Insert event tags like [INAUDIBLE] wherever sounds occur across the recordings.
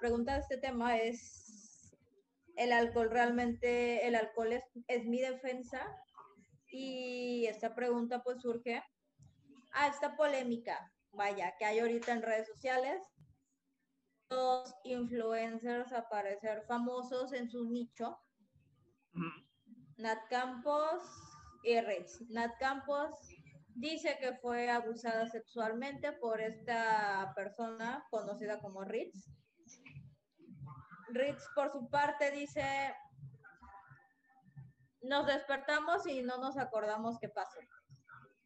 pregunta de este tema es, ¿el alcohol realmente, el alcohol es, es mi defensa? Y esta pregunta pues surge a esta polémica, vaya, que hay ahorita en redes sociales. Los influencers a parecer famosos en su nicho. Nat Campos y Ritz. Nat Campos dice que fue abusada sexualmente por esta persona conocida como Ritz. Ritz, por su parte, dice, nos despertamos y no nos acordamos qué pasó.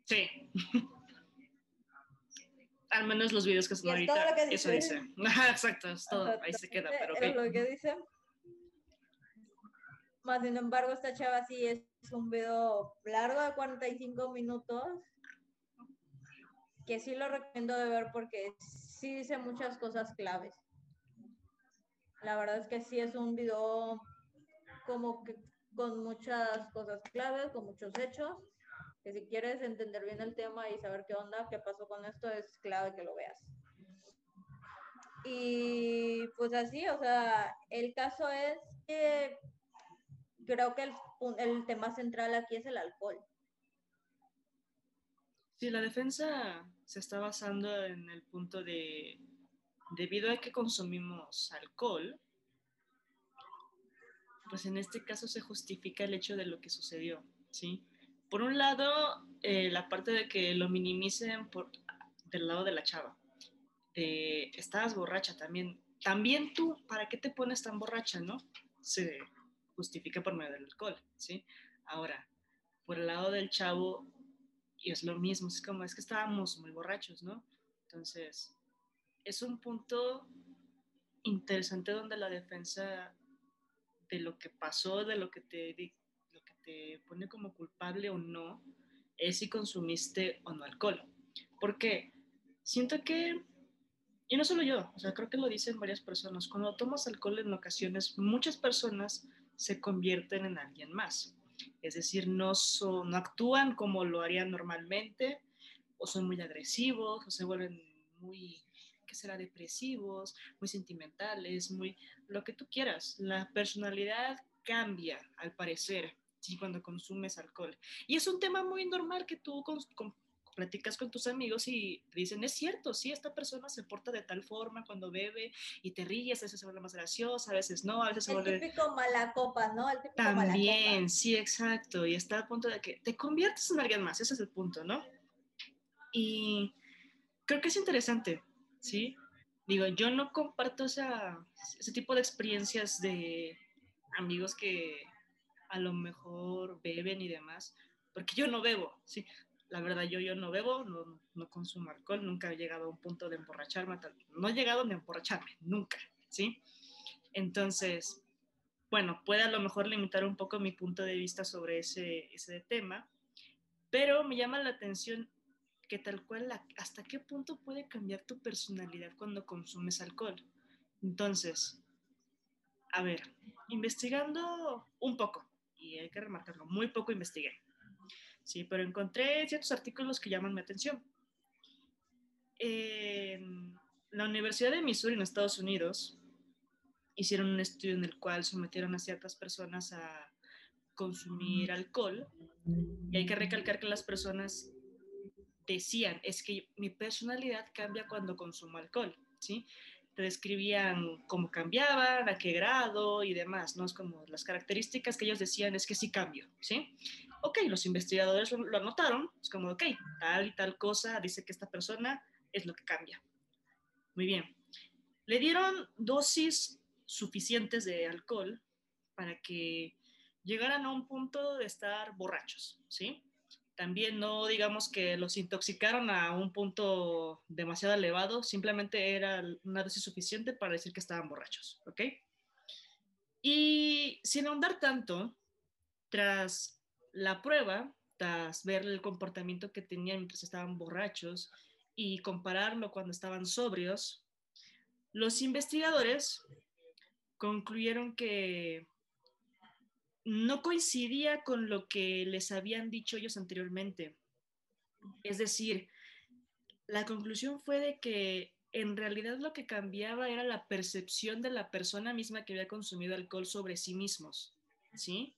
Sí. [LAUGHS] Al menos los videos que son ahorita, eso dice. [LAUGHS] Exacto, es todo, ahí se queda, pero Es lo que dice. Más sin embargo, esta chava sí es un video largo de 45 minutos, que sí lo recomiendo de ver porque sí dice muchas cosas claves. La verdad es que sí es un video como que con muchas cosas claves, con muchos hechos, que si quieres entender bien el tema y saber qué onda, qué pasó con esto, es clave que lo veas. Y pues así, o sea, el caso es que creo que el, el tema central aquí es el alcohol. Sí, la defensa se está basando en el punto de, debido a que consumimos alcohol, pues en este caso se justifica el hecho de lo que sucedió, ¿sí? Por un lado, eh, la parte de que lo minimicen por, del lado de la chava. Eh, estabas borracha también. También tú, ¿para qué te pones tan borracha, no? Se justifica por medio del alcohol, ¿sí? Ahora, por el lado del chavo, y es lo mismo, es como, es que estábamos muy borrachos, ¿no? Entonces, es un punto interesante donde la defensa de lo que pasó, de lo que te, lo que te pone como culpable o no, es si consumiste o no alcohol. Porque siento que, y no solo yo, o sea, creo que lo dicen varias personas, cuando tomas alcohol en ocasiones, muchas personas se convierten en alguien más. Es decir, no, son, no actúan como lo harían normalmente, o son muy agresivos, o se vuelven muy que será depresivos, muy sentimentales, muy lo que tú quieras. La personalidad cambia, al parecer, ¿sí? cuando consumes alcohol. Y es un tema muy normal que tú con, platicas con tus amigos y te dicen, es cierto, sí, esta persona se porta de tal forma cuando bebe y te ríes, a veces se vuelve más graciosa, a veces no, a veces se vuelve... El típico mala copa, ¿no? El típico También, sí, exacto, y está al punto de que te conviertes en alguien más, ese es el punto, ¿no? Y creo que es interesante, ¿sí? Digo, yo no comparto esa, ese tipo de experiencias de amigos que a lo mejor beben y demás, porque yo no bebo, ¿sí? La verdad, yo, yo no bebo, no, no consumo alcohol, nunca he llegado a un punto de emborracharme, no he llegado ni a emborracharme, nunca, ¿sí? Entonces, bueno, puede a lo mejor limitar un poco mi punto de vista sobre ese, ese tema, pero me llama la atención que tal cual, hasta qué punto puede cambiar tu personalidad cuando consumes alcohol. Entonces, a ver, investigando un poco, y hay que remarcarlo, muy poco investigué, sí, pero encontré ciertos artículos que llaman mi atención. En la Universidad de Missouri en Estados Unidos hicieron un estudio en el cual sometieron a ciertas personas a consumir alcohol y hay que recalcar que las personas decían, es que mi personalidad cambia cuando consumo alcohol, ¿sí? Te describían cómo cambiaban, a qué grado y demás, ¿no? Es como las características que ellos decían es que sí cambio, ¿sí? Ok, los investigadores lo, anotaron, es como, ok, tal y tal cosa dice que esta persona es lo que cambia. Muy bien. Le dieron dosis suficientes de alcohol para que llegaran a un punto de estar borrachos, ¿sí? También no digamos que los intoxicaron a un punto demasiado elevado, simplemente era una dosis suficiente para decir que estaban borrachos, ¿ok? Y sin ahondar tanto, tras la prueba, tras ver el comportamiento que tenían mientras estaban borrachos y compararlo cuando estaban sobrios, los investigadores concluyeron que no coincidía con lo que les habían dicho ellos anteriormente. Es decir, la conclusión fue de que en realidad lo que cambiaba era la percepción de la persona misma que había consumido alcohol sobre sí mismos, ¿sí?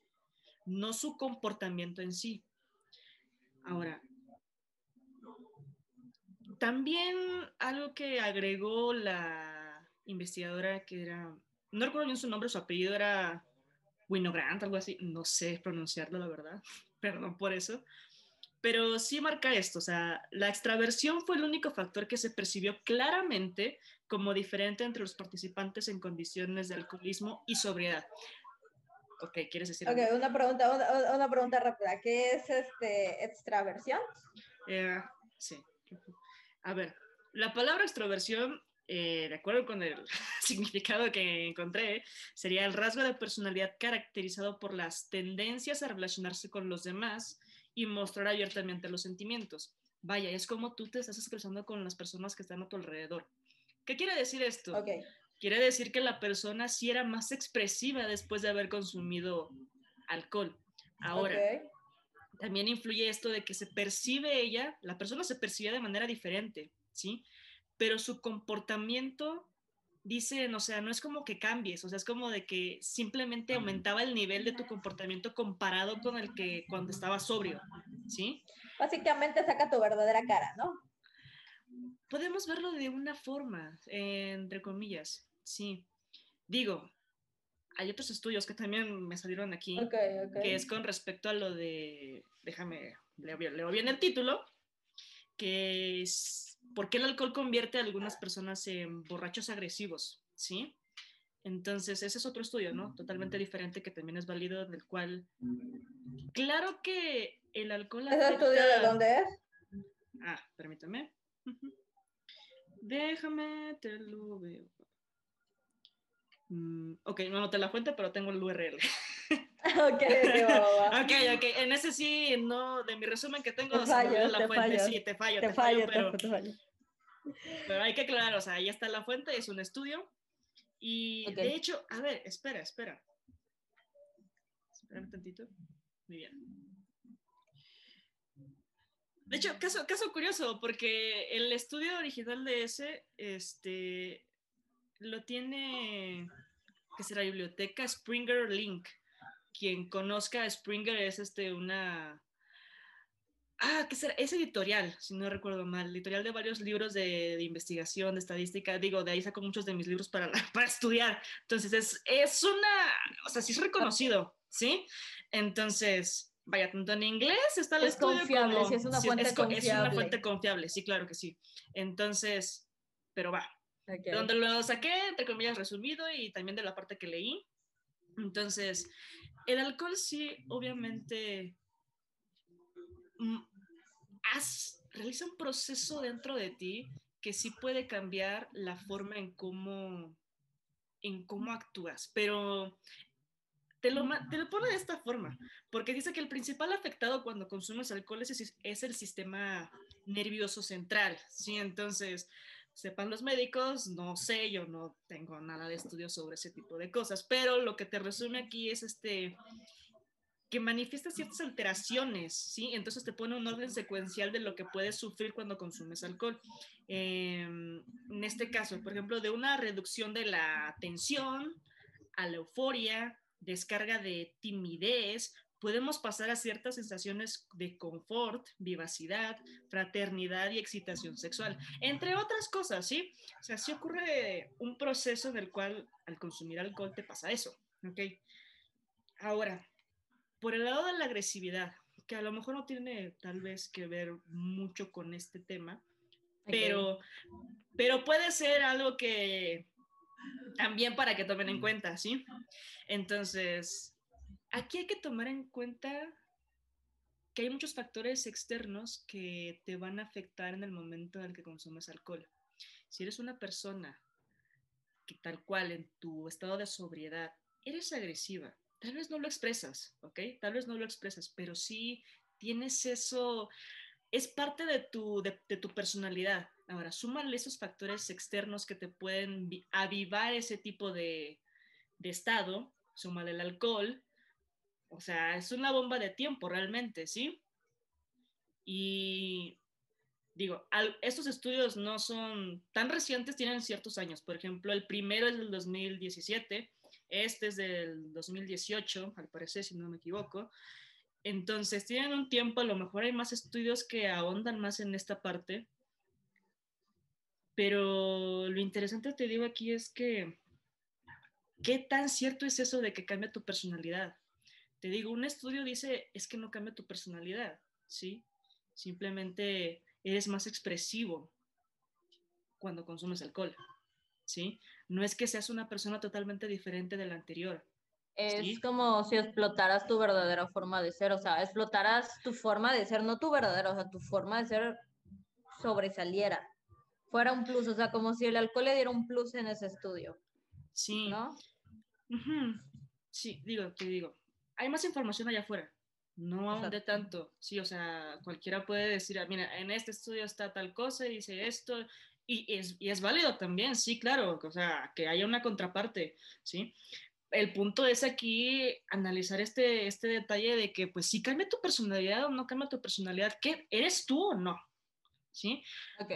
No su comportamiento en sí. Ahora, también algo que agregó la investigadora que era, no recuerdo bien su nombre, su apellido era Winogrand, algo así, no sé pronunciarlo, la verdad, [LAUGHS] perdón por eso, pero sí marca esto, o sea, la extraversión fue el único factor que se percibió claramente como diferente entre los participantes en condiciones de alcoholismo y sobriedad. Ok, ¿quieres decir? Ok, una pregunta, una, pregunta rápida. ¿Qué es este extraversión? Eh, sí. A ver, la palabra extroversión, eh, de acuerdo con el [LAUGHS] significado que encontré, sería el rasgo de personalidad caracterizado por las tendencias a relacionarse con los demás y mostrar abiertamente los sentimientos. Vaya, es como tú te estás expresando con las personas que están a tu alrededor. ¿Qué quiere decir esto? Okay. Quiere decir que la persona sí era más expresiva después de haber consumido alcohol. Ahora, también influye esto de que se percibe ella, la persona se percibe de manera diferente, ¿sí? Pero su comportamiento dicen, o sea, no es como que cambies, o sea, es como de que simplemente aumentaba el nivel de tu comportamiento comparado con el que cuando estaba sobrio, ¿sí? Básicamente saca tu verdadera cara, ¿no? Podemos verlo de una forma, entre comillas, sí. Digo, hay otros estudios que también me salieron aquí, que es con respecto a lo de, déjame, leo, leo bien el título, que es por qué el alcohol convierte a algunas personas en borrachos agresivos, ¿sí? Entonces, ese es otro estudio, ¿no? Totalmente diferente que también es válido, del cual, claro que el alcohol... ¿Ese estudio de dónde es? Ah, permítame. Déjame, te lo veo. Mm, ok, no anoté la fuente, pero tengo el URL. [LAUGHS] ok, [LAUGHS] ok, ok, en ese sí, no, de mi resumen que tengo, te fallo, la fuente, sí, te fallo, te, fallo, pero, pero hay que aclarar, o sea, ahí está la fuente, es un estudio, y de hecho, a ver, espera, espera. Espera un tantito. Muy bien. De hecho, caso, caso curioso, porque el estudio original de ese, este, lo tiene, que será biblioteca Springer Link quien conozca a Springer es este, una... Ah, ¿qué será? Es editorial, si no recuerdo mal, editorial de varios libros de, investigación, de estadística, digo, de ahí saco muchos de mis libros para, [LAUGHS] para estudiar. Entonces, es, es una, o sea, sí es reconocido, ¿sí? Entonces, vaya, tanto en inglés está el es estudio confiable, Sí, es una fuente confiable. Es una fuente confiable, sí, claro que sí. Entonces, pero va. donde lo saqué, entre comillas, resumido y también de la parte que leí. Entonces, el alcohol sí, obviamente, mm, realiza un proceso dentro de ti que sí puede cambiar la forma en cómo, en cómo actúas, pero te lo, te lo pone de esta forma, porque dice que el principal afectado cuando consumes alcohol es, es el sistema nervioso central, ¿sí? Entonces, sepan los médicos, no sé, yo no tengo nada de estudio sobre ese tipo de cosas, pero lo que te resume aquí es este que manifiesta ciertas alteraciones, ¿sí? Entonces te pone un orden secuencial de lo que puedes sufrir cuando consumes alcohol. Em, en este caso, por ejemplo, de una reducción de la tensión a la euforia, descarga de timidez, podemos pasar a ciertas sensaciones de confort, vivacidad, fraternidad y excitación sexual, entre otras cosas, ¿sí? O sea, sí ocurre un proceso en el cual al consumir alcohol te pasa eso, ¿ok? Ahora, por el lado de la agresividad, que a lo mejor no tiene tal vez que ver mucho con este tema, pero, pero puede ser algo que también para que tomen en cuenta, ¿sí? Entonces, Aquí hay que tomar en cuenta que hay muchos factores externos que te van a afectar en el momento en el que consumes alcohol. Si eres una persona que tal cual en tu estado de sobriedad eres agresiva, tal vez no lo expresas, ¿ok? Tal vez no lo expresas, pero sí tienes eso, es parte de tu, de, tu personalidad. Ahora, súmale esos factores externos que te pueden avivar ese tipo de, de estado, súmale el alcohol, o sea, es una bomba de tiempo realmente, ¿sí? Y digo, estos estudios no son tan recientes, tienen ciertos años. Por ejemplo, el primero es del 2017, este es del 2018, al parecer, si no me equivoco. Entonces, tienen un tiempo, a lo mejor hay más estudios que ahondan más en esta parte. Pero lo interesante, te digo aquí, es que, ¿qué tan cierto es eso de que cambia tu personalidad? Te digo, un estudio dice, es que no cambia tu personalidad, ¿sí? Simplemente eres más expresivo cuando consumes alcohol, ¿sí? No es que seas una persona totalmente diferente de la anterior. Es como si explotaras tu verdadera forma de ser, o sea, explotaras tu forma de ser, no tu verdadera, o sea, tu forma de ser sobresaliera, fuera un plus, o sea, como si el alcohol le diera un plus en ese estudio. Sí. ¿No? Sí, digo, te digo, hay más información allá afuera. No de tanto, sí, o sea, cualquiera puede decir, ah, mira, en este estudio está tal cosa y dice esto, y es, y es válido también, sí, claro, o sea, que haya una contraparte, ¿sí? El punto es aquí analizar este, este detalle de que, pues, si cambia tu personalidad o no cambia tu personalidad, ¿qué eres tú o no? ¿Sí? Ok.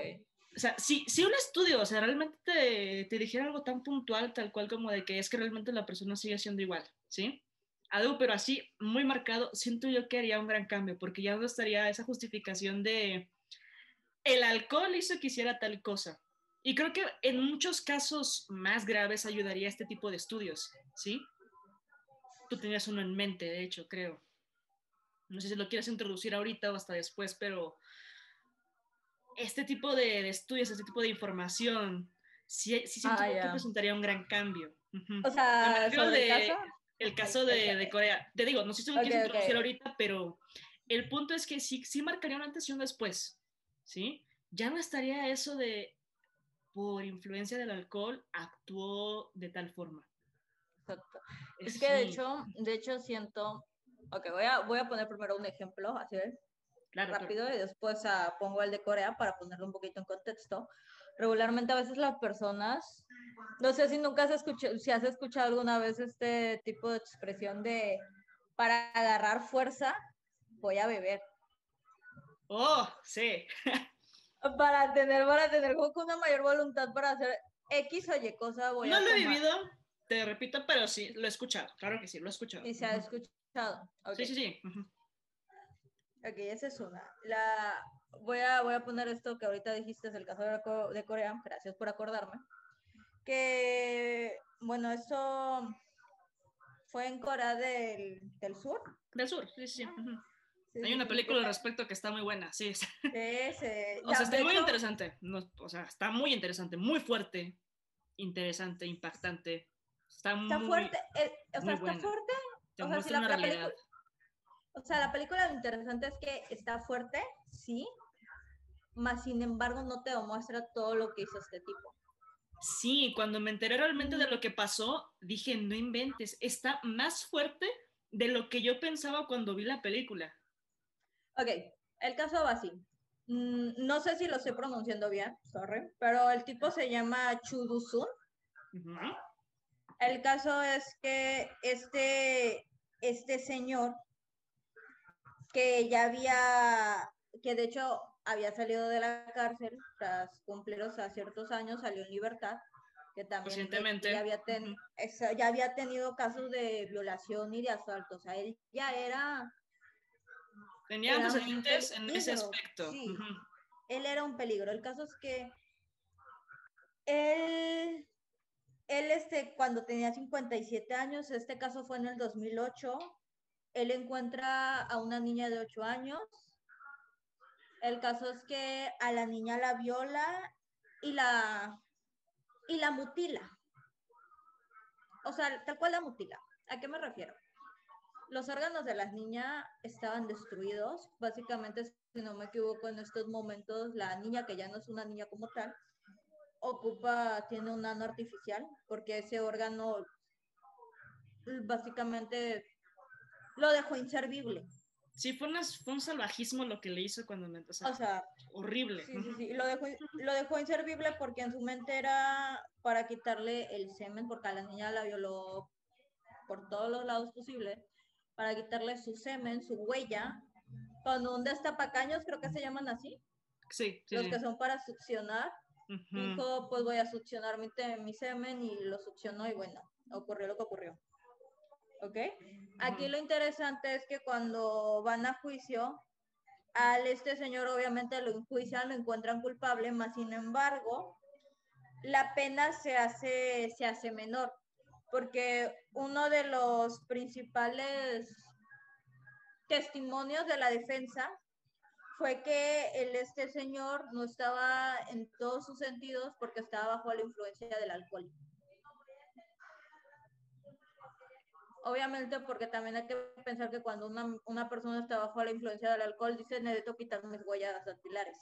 O sea, si, si un estudio, o sea, realmente te, te dijera algo tan puntual, tal cual como de que es que realmente la persona sigue siendo igual, ¿sí? algo, pero así muy marcado, siento yo que haría un gran cambio, porque ya no estaría esa justificación de el alcohol hizo que hiciera tal cosa. Y creo que en muchos casos más graves ayudaría este tipo de estudios, ¿sí? Tú tenías uno en mente, de hecho, creo. No sé si lo quieres introducir ahorita o hasta después, pero este tipo de, estudios, este tipo de información, sí, sí siento ah, que presentaría un gran cambio. O sea, ¿sobre el caso? el caso de, Corea. Te digo, no sé si lo quieres introducir ahorita, pero el punto es que sí, sí marcaría un antes y un después, ¿sí? Ya no estaría eso de, por influencia del alcohol, actuó de tal forma. Exacto. Es que de hecho, de hecho siento, ok, voy a, voy a poner primero un ejemplo, así es, rápido, y después ah, pongo el de Corea para ponerlo un poquito en contexto regularmente a veces las personas, no sé si nunca has escuchado, si has escuchado alguna vez este tipo de expresión de para agarrar fuerza, voy a beber. Oh, sí. [LAUGHS] para tener, para tener una mayor voluntad para hacer X o Y cosa, voy no a lo he vivido, te repito, pero sí, lo he escuchado, claro que sí, lo he escuchado. Y se ha escuchado. Sí, sí, sí. Ok, esa es una. La, voy, a, voy a poner esto que ahorita dijiste, es el caso de, Corea, gracias por acordarme. Que, bueno, eso fue en Corea del, del Sur. Del Sur, sí, sí. Hay una película al respecto que está muy buena, sí. sí, [LAUGHS] o sea, está muy interesante. o sea, está muy interesante, muy fuerte, interesante, impactante. Está, muy, fuerte. Eh, o sea, está fuerte. Te o sea, si la, una realidad. O sea, la película lo interesante es que está fuerte, sí, más sin embargo no te demuestra todo lo que hizo este tipo. Sí, cuando me enteré realmente de lo que pasó, dije, no inventes, está más fuerte de lo que yo pensaba cuando vi la película. Ok, el caso va así. Mm, no sé si lo estoy pronunciando bien, sorry, pero el tipo se llama Chudusun. El caso es que este, este señor que ya había, que de hecho había salido de la cárcel tras cumplir o ciertos años, salió en libertad, que también ya había, ya había tenido casos de violación y de asalto, o sea, él ya era... Tenía antecedentes en ese aspecto. Sí, él era un peligro. El caso es que él, él este, cuando tenía 57 años, este caso fue en el 2008, él encuentra a una niña de 8 años. El caso es que a la niña la viola y la, y la mutila. O sea, tal cual la mutila. ¿A qué me refiero? Los órganos de la niña estaban destruidos. Básicamente, si no me equivoco, en estos momentos la niña, que ya no es una niña como tal, ocupa, tiene un ano artificial, porque ese órgano básicamente lo dejó inservible. Sí, fue, un salvajismo lo que le hizo cuando me o sea, o sea horrible. Sí, sí, sí. Lo dejó, lo dejó inservible porque en su mente era para quitarle el semen, porque a la niña la violó por todos los lados posibles, para quitarle su semen, su huella, con un destapacaños, creo que se llaman así. Sí, sí, los que son para succionar. Dijo, pues voy a succionar mi, semen y lo succionó y bueno, ocurrió lo que ocurrió. ¿Ok? Aquí lo interesante es que cuando van a juicio, al este señor obviamente lo enjuician, lo encuentran culpable, más sin embargo, la pena se hace, se hace menor, porque uno de los principales testimonios de la defensa fue que el, este señor no estaba en todos sus sentidos porque estaba bajo la influencia del alcohol. Obviamente porque también hay que pensar que cuando una, una persona está bajo la influencia del alcohol, dice, necesito quitar mis huellas dactilares.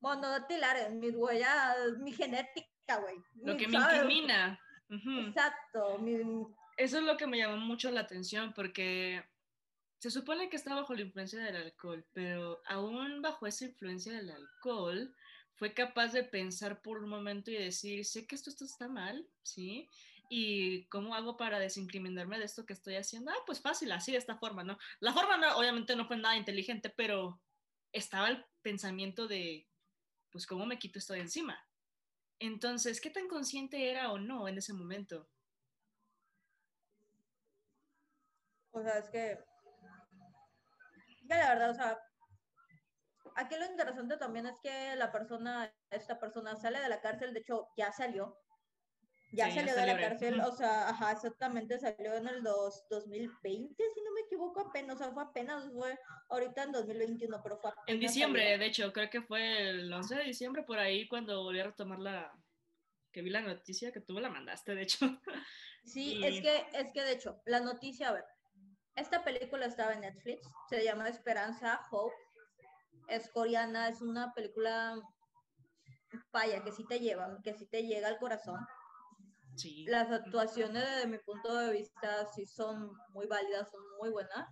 Bueno, no dactilares, mis huellas, mi genética, güey. Lo que me ¿sabes? Exacto, mi- Eso es lo que me llamó mucho la atención porque se supone que está bajo la influencia del alcohol, pero aún bajo esa influencia del alcohol fue capaz de pensar por un momento y decir, sé que esto, esto está mal, ¿sí? ¿Y cómo hago para desincriminarme de esto que estoy haciendo? Ah, pues fácil, así de esta forma, ¿no? La forma no, obviamente no fue nada inteligente, pero estaba el pensamiento de, pues, ¿cómo me quito esto de encima? Entonces, ¿qué tan consciente era o no en ese momento? O sea, es que, que la verdad, o sea, aquí lo interesante también es que la persona, esta persona sale de la cárcel, de hecho, ya salió. Ya Sí, salió de la cárcel, o sea, ajá, exactamente, salió en el dos, 2020, si no me equivoco, apenas, o sea, fue apenas, fue ahorita en 2021, pero fue apenas En diciembre, salió. de hecho, creo que fue el 11 de diciembre por ahí cuando volví a retomar la que vi la noticia que tú me la mandaste, de hecho. [LAUGHS] Sí, Y- es que, es que de hecho, la noticia, a ver, esta película estaba en Netflix, se llama Esperanza, Hope, es coreana, es una película, vaya, que sí te lleva, que sí te llega al corazón. Sí. Las actuaciones desde mi punto de vista sí son muy válidas, son muy buenas,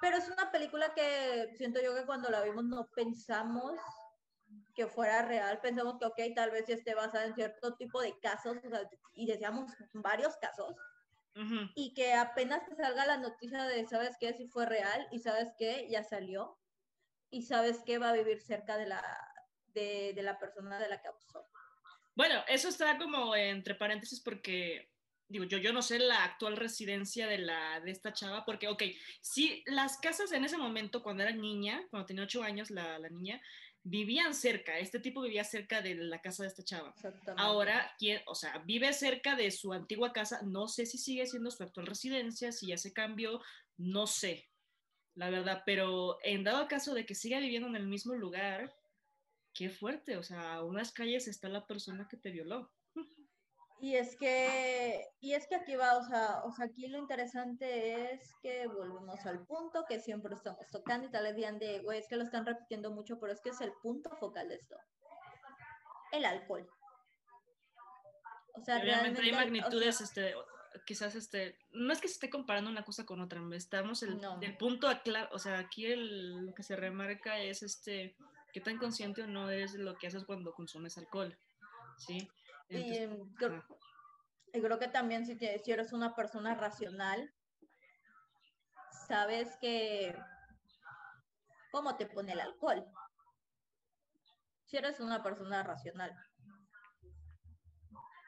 pero es una película que siento yo que cuando la vimos no pensamos que fuera real, pensamos que, ok, tal vez esté basada en cierto tipo de casos, o sea, y decíamos varios casos, y que apenas te salga la noticia de, ¿sabes qué? Si fue real y ¿sabes qué? Ya salió y ¿sabes qué? Va a vivir cerca de la, de, de la persona de la que abusó. Bueno, eso está como entre paréntesis porque, digo, yo, yo no sé la actual residencia de, la, de esta chava, porque, ok, sí, las casas en ese momento, cuando era niña, cuando tenía ocho años la, la niña, vivían cerca, este tipo vivía cerca de la casa de esta chava. Exactamente. Ahora, ¿quién, o sea, vive cerca de su antigua casa, no sé si sigue siendo su actual residencia, si ya se cambió, no sé, la verdad, pero en dado caso de que siga viviendo en el mismo lugar, qué fuerte, o sea, a unas calles está la persona que te violó. Y es que, y es que aquí va, o sea, o sea, aquí lo interesante es que volvemos al punto que siempre estamos tocando y tal vez digan de, güey, es que lo están repitiendo mucho, pero es que es el punto focal de esto. El alcohol. O sea, hay realmente, o magnitudes, sea, este, quizás, este, no es que se esté comparando una cosa con otra, estamos el, No. el punto, o sea, aquí el- lo que se remarca es, este, qué tan consciente o no de lo que haces cuando consumes alcohol, ¿sí? Entonces, em, creo, y creo que también si, te- si eres una persona racional, sabes que cómo te pone el alcohol. Si eres una persona racional.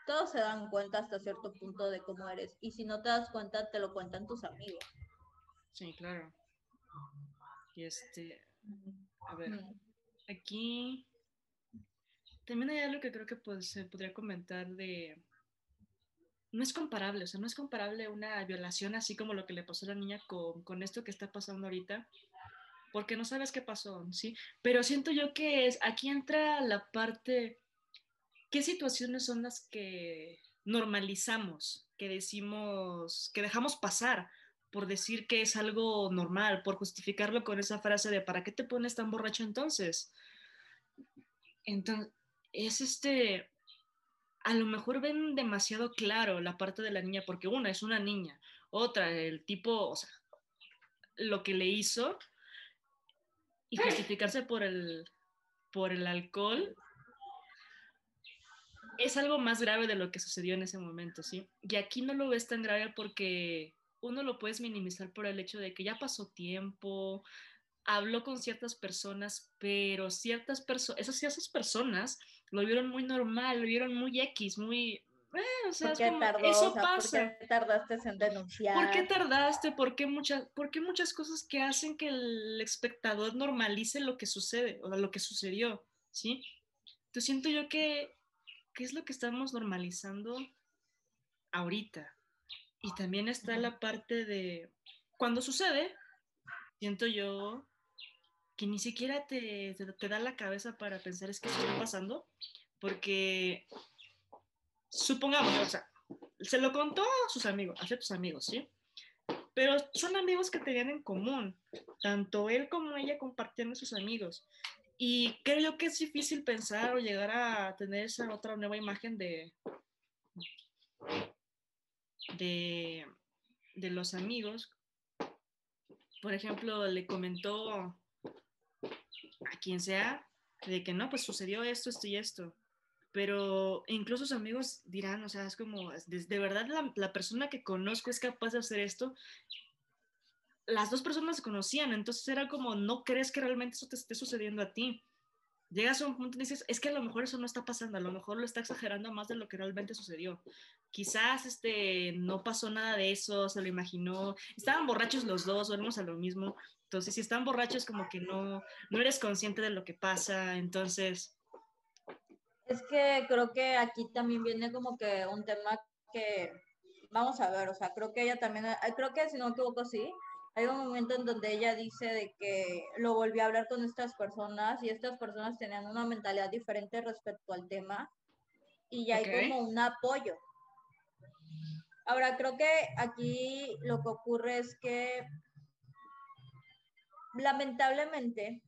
Todos se dan cuenta hasta cierto punto de cómo eres. Y si no te das cuenta, te lo cuentan tus amigos. Sí, claro. Y este, a ver, Mm. Aquí también hay algo que creo que pues, se podría comentar de... No es comparable, o sea, no es comparable una violación así como lo que le pasó a la niña con, con esto que está pasando ahorita, porque no sabes qué pasó, ¿sí? Pero siento yo que es, aquí entra la parte, ¿qué situaciones son las que normalizamos, que decimos, que dejamos pasar? Por decir que es algo normal, por justificarlo con esa frase de ¿para qué te pones tan borracho entonces? Entonces, es este, a lo mejor ven demasiado claro la parte de la niña, porque una es una niña, otra, el tipo, o sea, lo que le hizo y justificarse por el, por el alcohol es algo más grave de lo que sucedió en ese momento, ¿sí? Y aquí no lo ves tan grave porque uno lo puedes minimizar por el hecho de que ya pasó tiempo, habló con ciertas personas, pero ciertas personas, esas, esas personas lo vieron muy normal, lo vieron muy X, muy... Eh, o sea, es como, eso pasa. ¿Por qué tardaste en denunciar? ¿Por qué tardaste? ¿Por qué, muchas, ¿Por qué muchas cosas que hacen que el espectador normalice lo que sucede o lo que sucedió? ¿Sí? Entonces siento yo que, ¿qué es lo que estamos normalizando ahorita? Y también está la parte de, cuando sucede, siento yo que ni siquiera te, te, da la cabeza para pensar es que está pasando, porque supongamos, o sea, se lo contó a sus amigos, a tus amigos, ¿sí? Pero son amigos que tenían en común, tanto él como ella compartían a sus amigos. Y creo yo que es difícil pensar o llegar a tener esa otra nueva imagen de, de, de los amigos. Por ejemplo, le comentó a quien sea de que no, pues sucedió esto, esto y esto. Pero incluso sus amigos dirán, o sea, es como, de, verdad la, la, persona que conozco es capaz de hacer esto. Las dos personas se conocían, entonces era como, no crees que realmente eso te esté sucediendo a ti. Llegas a un punto y dices, es que a lo mejor eso no está pasando, a lo mejor lo está exagerando más de lo que realmente sucedió. Quizás este, no pasó nada de eso, se lo imaginó. Estaban borrachos los dos, volvemos a lo mismo. Entonces, si están borrachos, como que no, no eres consciente de lo que pasa, entonces... Es que creo que aquí también viene como que un tema que, vamos a ver, o sea, creo que ella también, eh, creo que si no me equivoco, sí, hay un momento en donde ella dice de que lo volvió a hablar con estas personas y estas personas tenían una mentalidad diferente respecto al tema y ya hay como un apoyo. Ahora, creo que aquí lo que ocurre es que lamentablemente,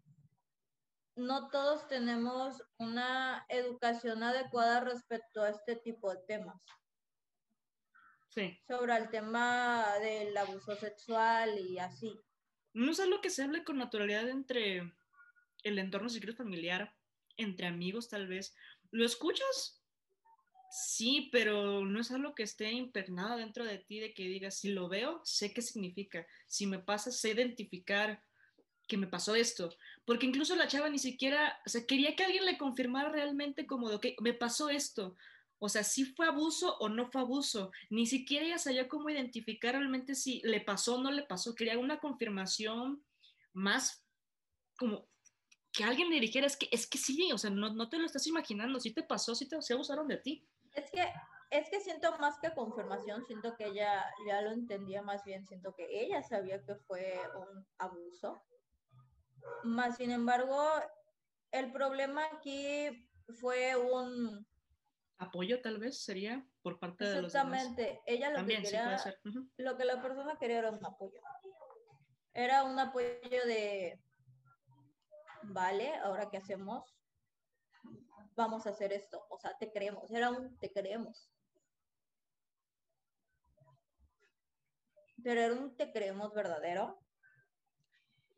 no todos tenemos una educación adecuada respecto a este tipo de temas. Sí. Sobre el tema del abuso sexual y así. No es algo que se hable con naturalidad entre el entorno, si familiar, entre amigos tal vez. ¿Lo escuchas? Sí, pero no es algo que esté impregnado dentro de ti de que digas, si lo veo, sé qué significa. Si me pasa, sé identificar que me pasó esto, porque incluso la chava ni siquiera, o sea, quería que alguien le confirmara realmente como de, que me pasó esto, o sea, si fue abuso o no fue abuso, ni siquiera ella sabía cómo identificar realmente si le pasó o no le pasó, quería una confirmación más como que alguien le dijera, es que, es que sí, o sea, no, no te lo estás imaginando, si te pasó, si te, se abusaron de ti. Es que es que siento más que confirmación, siento que ella ya lo entendía más bien, siento que ella sabía que fue un abuso, más sin embargo, el problema aquí fue un apoyo tal vez sería por parte de los demás. Exactamente, ella lo que quería, lo que la persona quería era un apoyo. Era un apoyo de, vale, ahora qué hacemos, vamos a hacer esto, o sea, te creemos, era un te creemos. Pero era un te creemos verdadero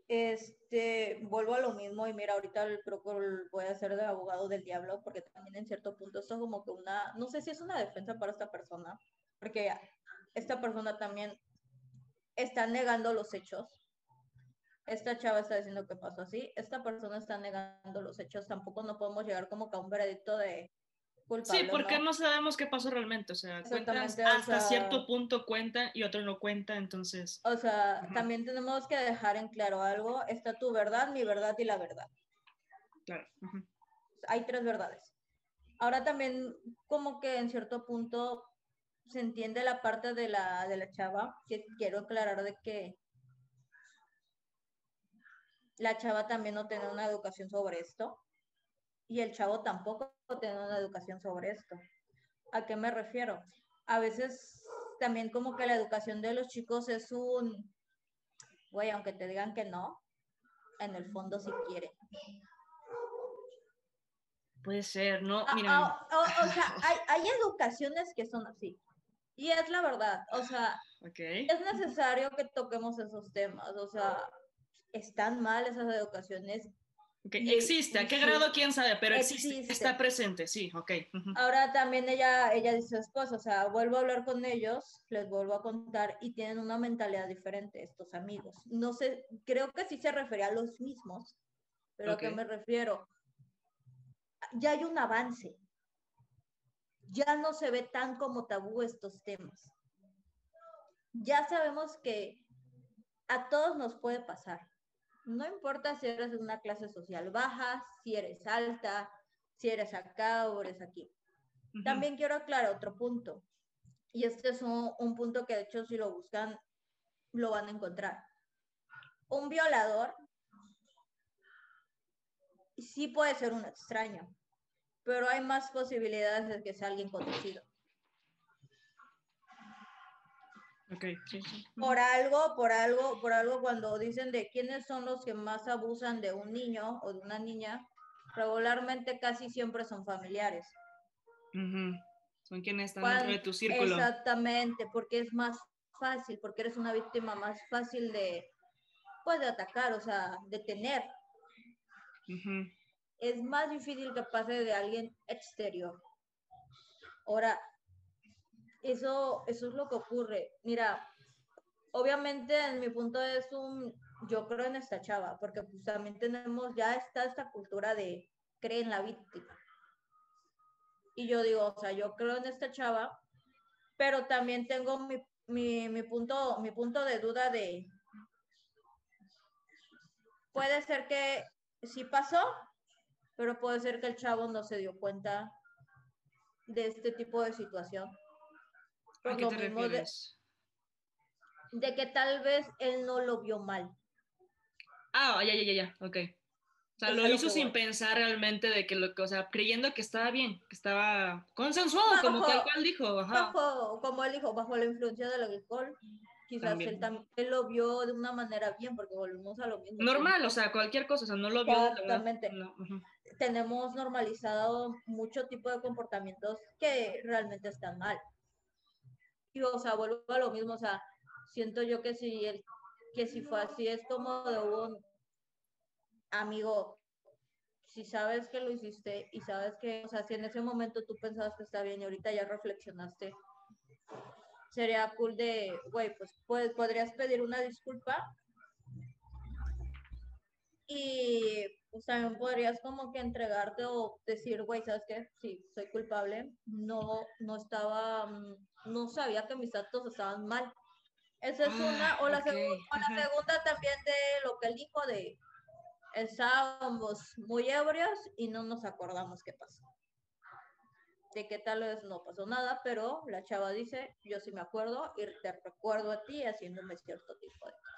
este, vuelvo a lo mismo y mira, ahorita creo que voy a ser de abogado del diablo porque también en cierto punto esto es como que una, no sé si es una defensa para esta persona, porque esta persona también está negando los hechos. Esta chava está diciendo que pasó así, esta persona está negando los hechos, tampoco no podemos llegar como que a un veredicto de, sí, porque ¿no? sabemos qué pasó realmente, o sea, hasta cierto punto cuenta y otro no cuenta, entonces... O sea, también tenemos que dejar en claro algo, está tu verdad, mi verdad y la verdad. Claro. Hay tres verdades. Ahora también como que en cierto punto se entiende la parte de la, de la chava, que quiero aclarar de que la chava también no tiene una educación sobre esto y el chavo tampoco tiene una educación sobre esto. ¿A qué me refiero? A veces también como que la educación de los chicos es un, güey, aunque te digan que no, en el fondo sí quiere. Puede ser, ¿no? Ah, Mira. Ah, o, sea, hay, hay, educaciones que son así. Y es la verdad. O sea, es necesario que toquemos esos temas. O sea, están mal esas educaciones existe, ¿a qué grado quién sabe? Pero existe, está presente, sí, ok. Ahora también ella, ella dice su esposa, o sea, vuelvo a hablar con ellos, les vuelvo a contar y tienen una mentalidad diferente estos amigos. No sé, creo que sí se refería a los mismos, pero ¿a qué me refiero? Ya hay un avance, ya no se ve tan como tabú estos temas. Ya sabemos que a todos nos puede pasar no importa si eres de una clase social baja, si eres alta, si eres acá o eres aquí. También quiero aclarar otro punto. Y este es un, punto que de hecho si lo buscan, lo van a encontrar. Un violador sí puede ser un extraño, pero hay más posibilidades de que sea alguien conocido. Por algo, por algo, por algo, cuando dicen de quiénes son los que más abusan de un niño o de una niña, regularmente casi siempre son familiares. Son quienes están dentro de tu círculo. Exactamente, porque es más fácil, porque eres una víctima más fácil de, pues, de atacar, o sea, de tener. Es más difícil que pase de alguien exterior. Ahora, eso, eso es lo que ocurre. Mira, obviamente en mi punto es un, yo creo en esta chava, porque pues también tenemos, ya está esta cultura de creer en la víctima. Y yo digo, o sea, yo creo en esta chava, pero también tengo mi, mi, mi punto, mi punto de duda de, puede ser que sí pasó, pero puede ser que el chavo no se dio cuenta de este tipo de situación. ¿A qué te refieres? De, que tal vez él no lo vio mal. Ah, ya, ya, ya, ya, ok. O sea, lo hizo sin pensar realmente de que lo que, o sea, creyendo que estaba bien, que estaba consensuado, como tal cual dijo. Bajo, como él dijo, bajo la influencia del alcohol, quizás él también lo vio de una manera bien, porque volvemos a lo mismo. Normal, o sea, cualquier cosa, o sea, no lo vio. Exactamente. Tenemos normalizado mucho tipo de comportamientos que realmente están mal o sea, vuelvo a lo mismo, o sea, siento yo que si, el, que si fue así es como de un amigo, si sabes que lo hiciste y sabes que, o sea, si en ese momento tú pensabas que está bien y ahorita ya reflexionaste, sería cool de, güey, pues, pues podrías pedir una disculpa y pues también podrías como que entregarte o decir, güey, ¿sabes qué? Sí, soy culpable, no, no estaba, mm, no sabía que mis actos estaban mal. Esa es una, o la, segunda también de lo que él dijo de estábamos muy ebrios y no nos acordamos qué pasó. De que tal vez no pasó nada, pero la chava dice, yo sí me acuerdo y te recuerdo a ti haciéndome cierto tipo de cosas.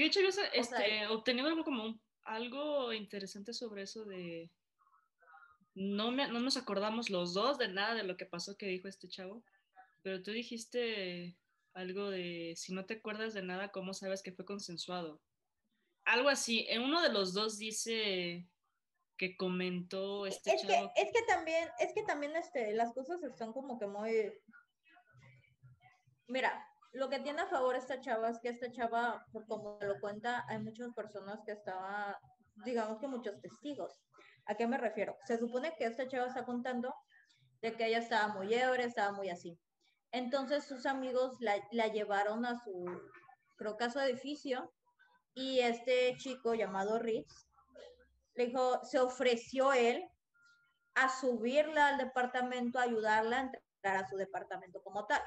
Que de hecho yo este, obtenido algo como algo interesante sobre eso de no, no nos acordamos los dos de nada de lo que pasó que dijo este chavo, pero tú dijiste algo de si no te acuerdas de nada, ¿cómo sabes que fue consensuado? Algo así, en uno de los dos dice que comentó este es chavo. Que, es que también, es que también este, las cosas están como que muy... Mira, lo que tiene a favor esta chava es que esta chava, por como lo cuenta, hay muchas personas que estaban, digamos que muchos testigos. ¿A qué me refiero? Se supone que esta chava está contando de que ella estaba muy ebria, estaba muy así. Entonces sus amigos la, llevaron a su, creo que a su edificio, y este chico llamado Ritz le dijo, se ofreció él a subirla al departamento, a ayudarla a entrar a su departamento como tal.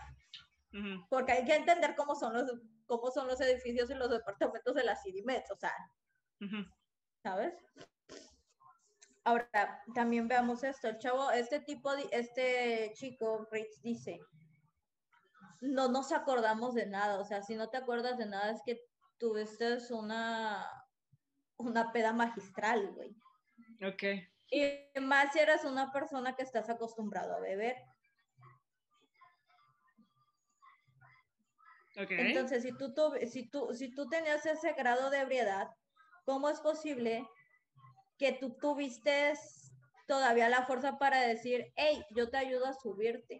Porque hay que entender cómo son los, cómo son los edificios y los departamentos de la CIDIMED, o sea, ¿sabes? Ahora, también veamos esto. El chavo, este tipo, este chico, Rich, dice, no nos acordamos de nada. O sea, si no te acuerdas de nada es que tuviste una, una peda magistral, güey. Ok. Y más si eres una persona que estás acostumbrado a beber. Entonces, si tú, si, tú, si tú tenías ese grado de ebriedad, ¿cómo es posible que tú tuviste todavía la fuerza para decir, hey, yo te ayudo a subirte?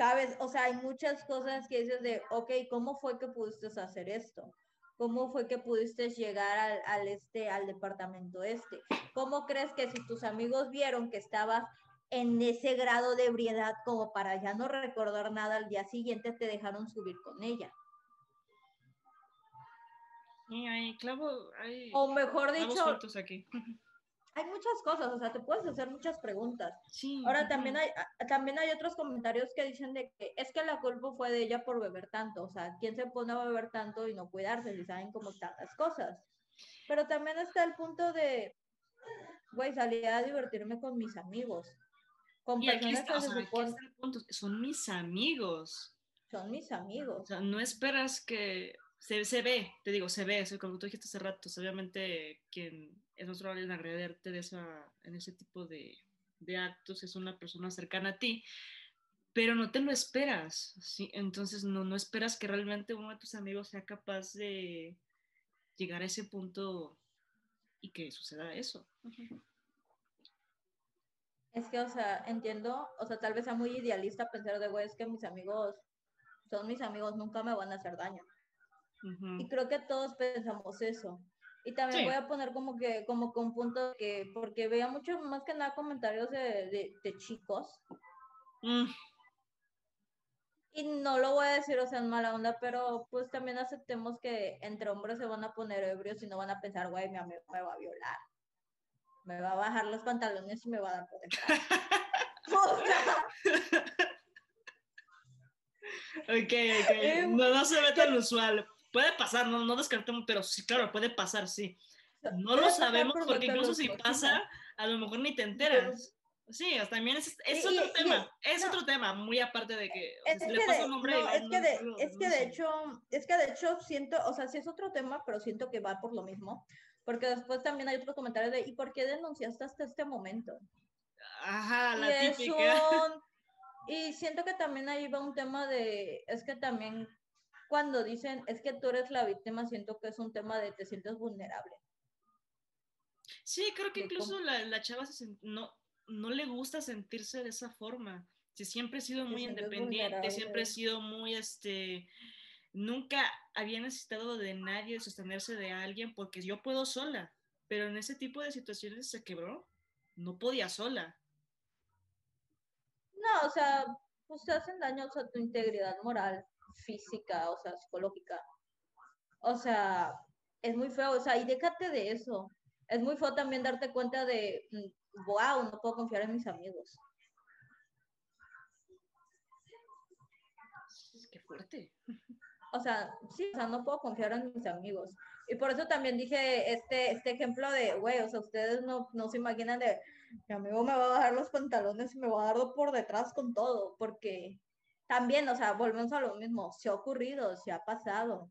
¿sabes? O sea, hay muchas cosas que dices de, ok, ¿cómo fue que pudiste hacer esto? ¿Cómo fue que pudiste llegar al, al, este, al departamento este? ¿Cómo crees que si tus amigos vieron que estabas en ese grado de ebriedad como para ya no recordar nada al día siguiente, te dejaron subir con ella? Sí, hay clavo, hay o mejor dicho, aquí. hay muchas cosas, o sea, te puedes hacer muchas preguntas. Sí, Ahora también hay, también hay otros comentarios que dicen de que es que la culpa fue de ella por beber tanto, o sea, ¿quién se pone a beber tanto y no cuidarse si saben cómo están las cosas? Pero también está el punto de, güey, salí a divertirme con mis amigos. Con y aquí está, o sea, aquí está el punto, son mis amigos. Son mis amigos. O sea, no esperas que, se, se, ve, te digo, se ve, como tú dijiste hace rato, obviamente quien es más probable en agrederte de esa, en ese tipo de, de, actos es una persona cercana a ti, pero no te lo esperas, ¿sí? Entonces no, no esperas que realmente uno de tus amigos sea capaz de llegar a ese punto y que suceda eso. Es que, o sea, entiendo, o sea, tal vez sea muy idealista pensar de, güey, es que mis amigos son mis amigos, nunca me van a hacer daño. Y creo que todos pensamos eso. Y también voy a poner como que, como con un punto que, porque veo mucho más que nada comentarios de, de, chicos. Mm. Y no lo voy a decir, o sea, en mala onda, pero pues también aceptemos que entre hombres se van a poner ebrios y no van a pensar, güey, mi amigo me va a violar. Me va a bajar los pantalones y me va a dar por detrás. ok, ok. Em, no, no se ve tan usual. Puede pasar, no, no descartemos, pero sí, claro, puede pasar, sí. No lo sabemos porque incluso si pasa, a lo mejor ni te enteras. Sí, también es, es otro tema, es otro tema, muy aparte de que es le pasa a un hombre. es, que de, es que de hecho, es que de hecho siento, o sea, sí es otro tema, pero siento que va por lo mismo, porque después también hay otros comentarios de, ¿y por qué denunciaste hasta este momento? Ajá, la y típica. y siento que también ahí va un tema de, es que también cuando dicen es que tú eres la víctima, siento que es un tema de te sientes vulnerable. Sí, creo que incluso la, la, chava no, no le gusta sentirse de esa forma. Si siempre ha sido muy independiente, siempre ha sido muy, este, nunca había necesitado de nadie, de sostenerse de alguien, porque yo puedo sola, pero en ese tipo de situaciones se quebró, no podía sola. No, o sea, pues te hacen daños a tu integridad moral física, o sea, psicológica. O sea, es muy feo, o sea, y déjate de eso. Es muy feo también darte cuenta de, wow, mm, no puedo confiar en mis amigos. Qué fuerte. O sea, sí, o sea, no puedo confiar en mis amigos. Y por eso también dije este, este ejemplo de, güey, o sea, ustedes no, no se imaginan de, mi amigo me va a bajar los pantalones y me va a dar por detrás con todo, porque también, o sea, volvemos a lo mismo, se ha ocurrido, se ha pasado,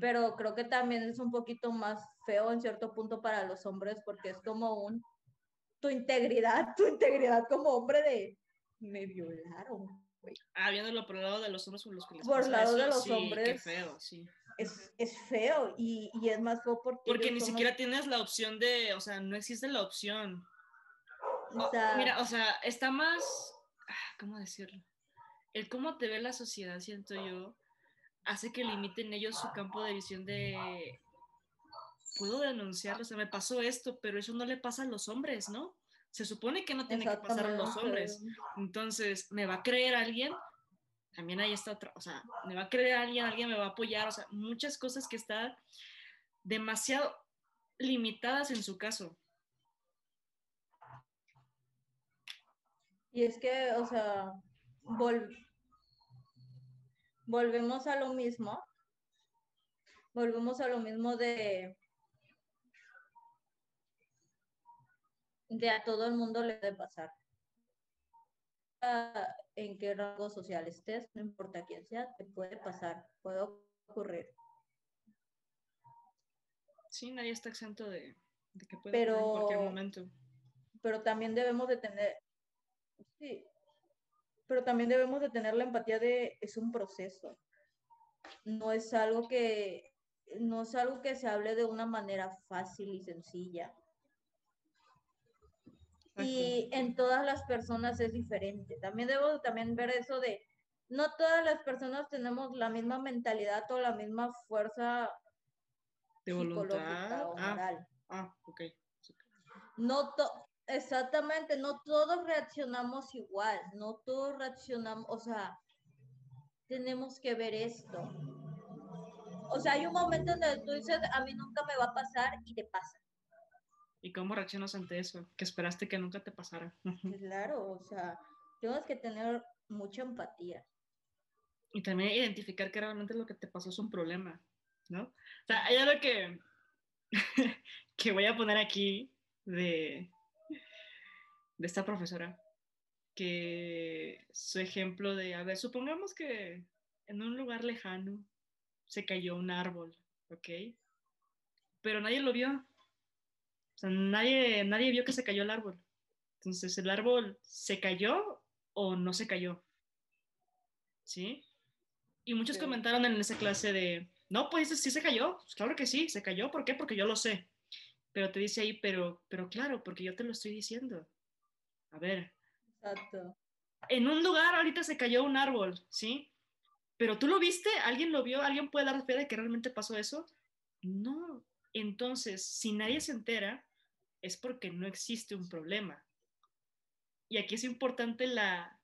pero creo que también es un poquito más feo en cierto punto para los hombres porque es como un, tu integridad, [LAUGHS] tu integridad como hombre de, me violaron. Ah, viéndolo por el lado de los hombres por los que les Por el lado de los hombres. Qué feo, sí. Es, es feo y, y, es más feo porque... Porque ni siquiera tienes la opción de, o sea, no existe la opción. O sea, mira, o sea, está más, ah, ¿cómo decirlo? el cómo te ve la sociedad, siento yo, hace que limiten ellos su campo de visión de, puedo denunciarlo, o sea, me pasó esto, pero eso no le pasa a los hombres, ¿no? Se supone que no tiene que pasar a los hombres. Entonces, ¿me va a creer alguien? También hay esta otra, o sea, ¿me va a creer alguien? ¿Alguien me va a apoyar? O sea, muchas cosas que están demasiado limitadas en su caso. Y es que, o sea, volvemos a lo mismo, volvemos a lo mismo de, de a todo el mundo le debe pasar. En qué rango social estés, no importa quién sea, te puede pasar, puede ocurrir. Sí, nadie está exento de, que puede ocurrir en cualquier momento. Pero también debemos de tener, sí, pero también debemos de tener la empatía de es un proceso. No es algo que no es algo que se hable de una manera fácil y sencilla. Y en todas las personas es diferente. También debo también ver eso de no todas las personas tenemos la misma mentalidad o la misma fuerza de voluntad o ah, moral. Ah, ok. No exactamente, no todos reaccionamos igual, no todos reaccionamos, o sea, tenemos que ver esto. O sea, hay un momento en el que tú dices, a mí nunca me va a pasar y te pasa. ¿Y cómo reaccionas ante eso? Que esperaste que nunca te pasara. claro, o sea, tienes que tener mucha empatía. Y también identificar que realmente lo que te pasó es un problema, ¿no? O sea, hay algo que, [LAUGHS] que voy a poner aquí de, de esta profesora, que su ejemplo de, a ver, supongamos que en un lugar lejano se cayó un árbol, ¿ok? Pero nadie lo vio. Sea, nadie, nadie vio que se cayó el árbol. Entonces, ¿el árbol se cayó o no se cayó? ¿Sí? Y muchos comentaron en esa clase de, no, pues sí se cayó. Pues claro que sí, se cayó. ¿Por qué? Porque yo lo sé. Pero te dice ahí, pero, pero claro, porque yo te lo estoy diciendo. A ver. Exacto. En un lugar ahorita se cayó un árbol, ¿sí? Pero tú lo viste, alguien lo vio, alguien puede dar fe de que realmente pasó eso. No. Entonces, si nadie se entera, es porque no existe un problema. Y aquí es importante la,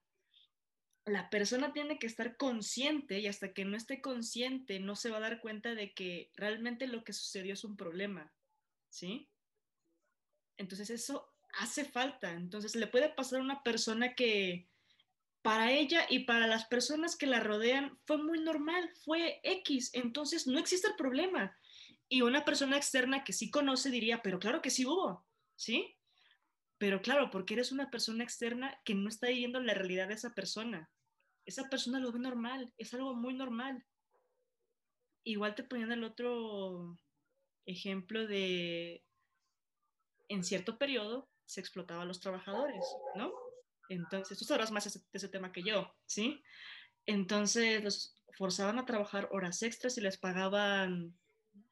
la persona tiene que estar consciente y hasta que no esté consciente no se va a dar cuenta de que realmente lo que sucedió es un problema, ¿sí? Entonces eso hace falta. Entonces le puede pasar a una persona que para ella y para las personas que la rodean fue muy normal, fue X, entonces no existe el problema. Y una persona externa que sí conoce diría, pero claro que sí hubo, ¿sí? Pero claro, porque eres una persona externa que no está viviendo la realidad de esa persona. Esa persona lo ve normal, es algo muy normal. Igual te ponían el otro ejemplo de, en cierto periodo se explotaba a los trabajadores, ¿no? Entonces, tú sabrás más de ese, tema que yo, ¿sí? Entonces, los forzaban a trabajar horas extras y les pagaban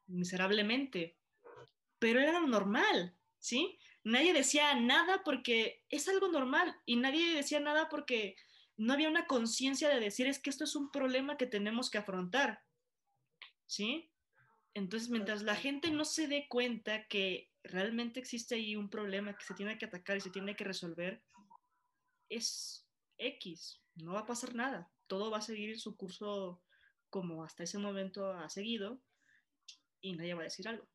miserablemente, pero era normal, ¿sí? Nadie decía nada porque es algo normal y nadie decía nada porque no había una conciencia de decir es que esto es un problema que tenemos que afrontar, ¿sí? Entonces, mientras la gente no se dé cuenta que realmente existe ahí un problema que se tiene que atacar y se tiene que resolver, es X, no va a pasar nada, todo va a seguir su curso como hasta ese momento ha seguido y nadie va a decir algo.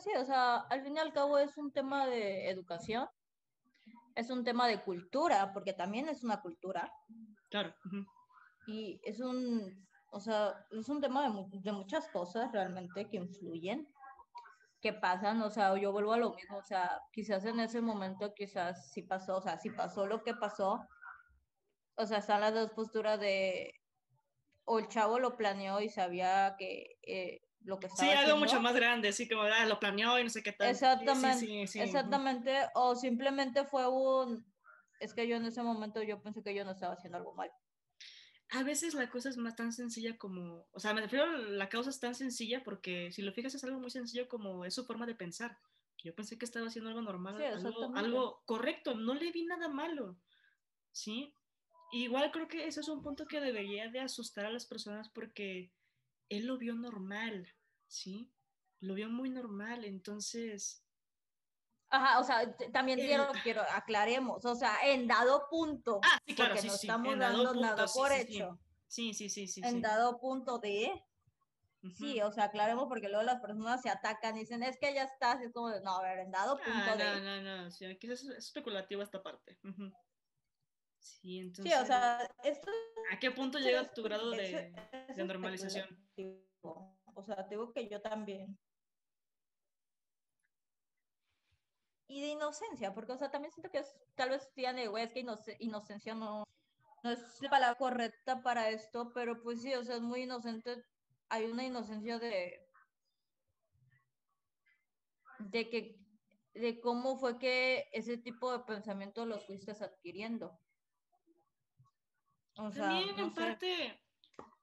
Sí, o sea, al fin y al cabo es un tema de educación, es un tema de cultura, porque también es una cultura. Claro. Y es un, o sea, es un tema de, de muchas cosas realmente que influyen que pasan, o sea, yo vuelvo a lo mismo, o sea, quizás en ese momento, quizás sí pasó, o sea, si pasó lo que pasó, o sea, están las dos posturas de, o el chavo lo planeó y sabía que eh, lo que estaba Sí, algo mucho más grande, así como, ah, lo planeó y no sé qué tal. Exactamente, exactamente, o simplemente fue un, es que yo en ese momento yo pensé que yo no estaba haciendo algo mal a veces la cosa es más tan sencilla como, o sea, me refiero a la causa es tan sencilla porque si lo fijas es algo muy sencillo como es su forma de pensar. Yo pensé que estaba haciendo algo normal, algo, correcto, no le vi nada malo, ¿sí? Igual creo que ese es un punto que debería de asustar a las personas porque él lo vio normal, ¿sí? Lo vio muy normal, entonces Ajá, o sea, también quiero, quiero, aclaremos, o sea, en dado punto, ah, sí, claro, porque no estamos dando nada por hecho. Sí, sí, sí, sí. En dado punto de, sí, o sea, aclaremos porque luego las personas se atacan y dicen, es que ya estás, es como, no, a ver, en dado ah, punto de. No, no, no, sí, aquí es especulativo esta parte. Sí, entonces. Sí, o sea, esto. ¿A qué punto llega tu grado de, de normalización? O sea, te digo que yo también y de inocencia, porque, o sea, también siento que es, tal vez tiene, güey, es que inocencia no, no es la palabra correcta para esto, pero pues sí, o sea, es muy inocente, hay una inocencia de, de que, de cómo fue que ese tipo de pensamiento los fuiste adquiriendo. O sea, También en parte,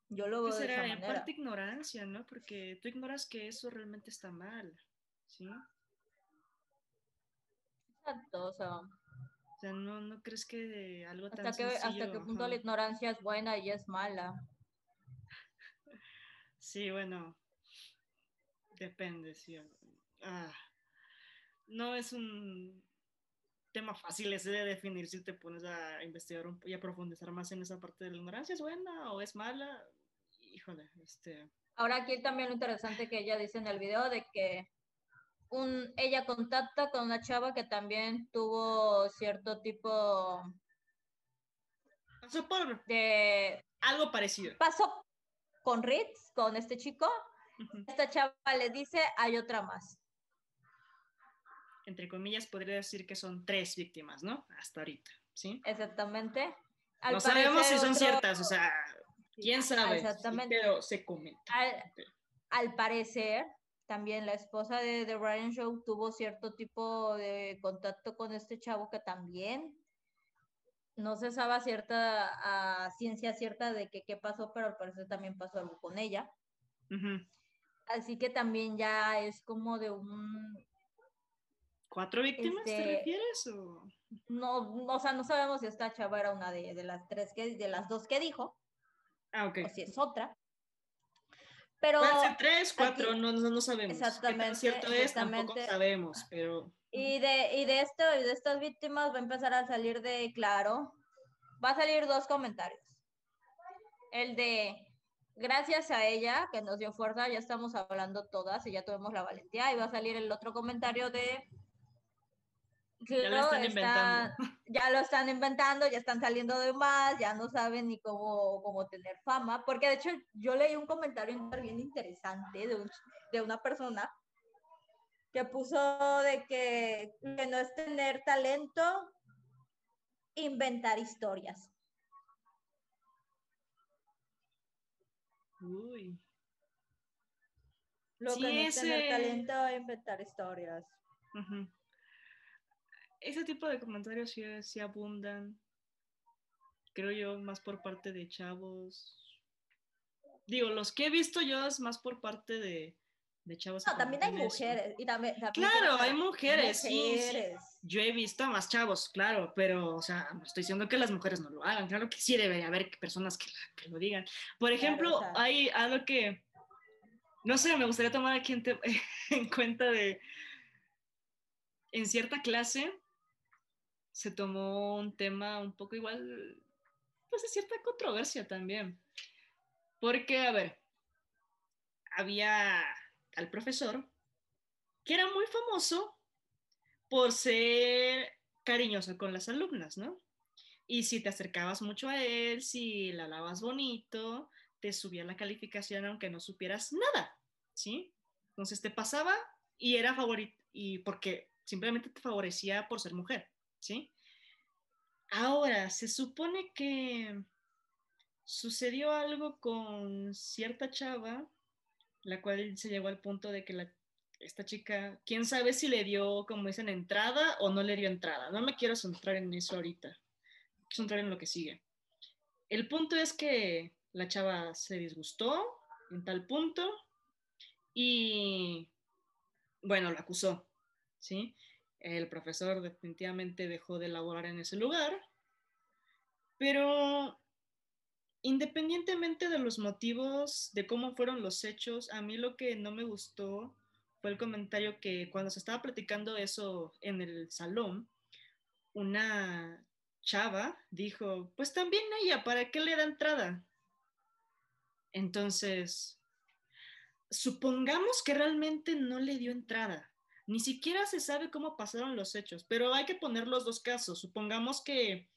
yo lo veo será, en parte ignorancia, ¿no? Porque tú ignoras que eso realmente está mal, ¿sí? Exacto, o sea. O sea, ¿no, no crees que algo tan Hasta que, hasta sencillo, qué punto ajá. la ignorancia es buena y es mala. Sí, bueno, depende, sí. Ah, no es un tema fácil ese de definir si te pones a investigar un- y a profundizar más en esa parte de la ignorancia, ¿es buena o es mala? Híjole, este... Ahora aquí también lo interesante que ella dice en el video de que un, ella contacta con una chava que también tuvo cierto tipo Pasó por de... algo parecido. Pasó con Ritz, con este chico. Ujú. Esta chava le dice, hay otra más. Entre comillas, podría decir que son tres víctimas, ¿no? Hasta ahorita, ¿sí? Exactamente. Al no sabemos si son otro- ciertas, o sea, quién sabe. Exactamente. Pero se comenta. al, al parecer, también la esposa de The Ryan Show tuvo cierto tipo de contacto con este chavo que también no se sabe cierta a ciencia cierta de que qué pasó, pero al parecer también pasó algo con ella. Así que también ya es como de un ¿Cuatro víctimas te Este- refieres? O... no, o sea, no sabemos si esta chava era una de, de las tres que de las dos que dijo Ah, ok. o si es otra. Pero Pueden tres, cuatro, aquí- no, no, no sabemos. ¿Qué tan Exactamente, cierto es? Tampoco sabemos, pero... Y de, y de esto, y de estas víctimas va a empezar a salir de claro, va a salir dos comentarios. El de gracias a ella que nos dio fuerza, ya estamos hablando todas y ya tuvimos la valentía, y va a salir el otro comentario de Ya lo están está- inventando. ya lo están inventando, ya están saliendo de más, ya no saben ni cómo, cómo tener fama, porque de hecho yo leí un comentario bien interesante de, un- de una persona que puso de que, que no es tener talento, inventar historias. Uy. Lo Sí, que no es tener talento, inventar historias. Ese tipo de comentarios sí, sí abundan, creo yo, más por parte de chavos. Digo, los que he visto yo es más por parte de, de chavos. No, también hay mujeres. Y también, también Claro, hay mujeres, sí, sí. mujeres. Yo he visto a más chavos, claro, pero, o sea, no estoy diciendo que las mujeres no lo hagan, claro que sí debe haber personas que, que lo digan. Por Claro, ejemplo, o sea. hay algo que, no sé, me gustaría tomar aquí en, te- [LAUGHS] en cuenta de, en cierta clase se tomó un tema un poco igual, pues de cierta controversia también. Porque, a ver, había al profesor que era muy famoso por ser cariñoso con las alumnas, ¿no? Y si te acercabas mucho a él, si la lavas bonito, te subía la calificación aunque no supieras nada, ¿sí? Entonces te pasaba y era favorito, y porque simplemente te favorecía por ser mujer, ¿sí? Ahora, se supone que sucedió algo con cierta chava, la cual se llegó al punto de que esta chica, quién sabe si le dio, como dicen, entrada o no le dio entrada. No me quiero centrar en eso ahorita, centrar en lo que sigue. El punto es que la chava se disgustó en tal punto y, bueno, la acusó, ¿sí? El profesor definitivamente dejó de laborar en ese lugar, pero independientemente de los motivos, de cómo fueron los hechos, a mí lo que no me gustó fue el comentario que cuando se estaba platicando eso en el salón, una chava dijo, pues también ella, ¿para qué le da entrada? Entonces, supongamos que realmente no le dio entrada. Ni siquiera se sabe cómo pasaron los hechos, pero hay que poner los dos casos. Supongamos que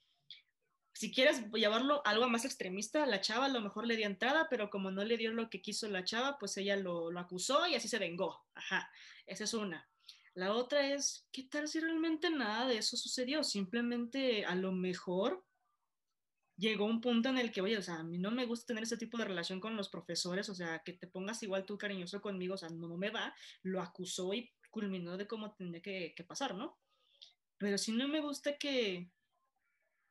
si quieres llevarlo algo más extremista, la chava a lo mejor le dio entrada, pero como no le dio lo que quiso la chava, pues ella lo, lo acusó y así se vengó. Ajá, esa es una. La otra es, ¿qué tal si realmente nada de eso sucedió? Simplemente a lo mejor llegó un punto en el que, oye, o sea, a mí no me gusta tener ese tipo de relación con los profesores, o sea, que te pongas igual tú cariñoso conmigo, o sea, no, no me va, lo acusó y culminó de cómo tendría que, que pasar, ¿no? Pero sí no me gusta que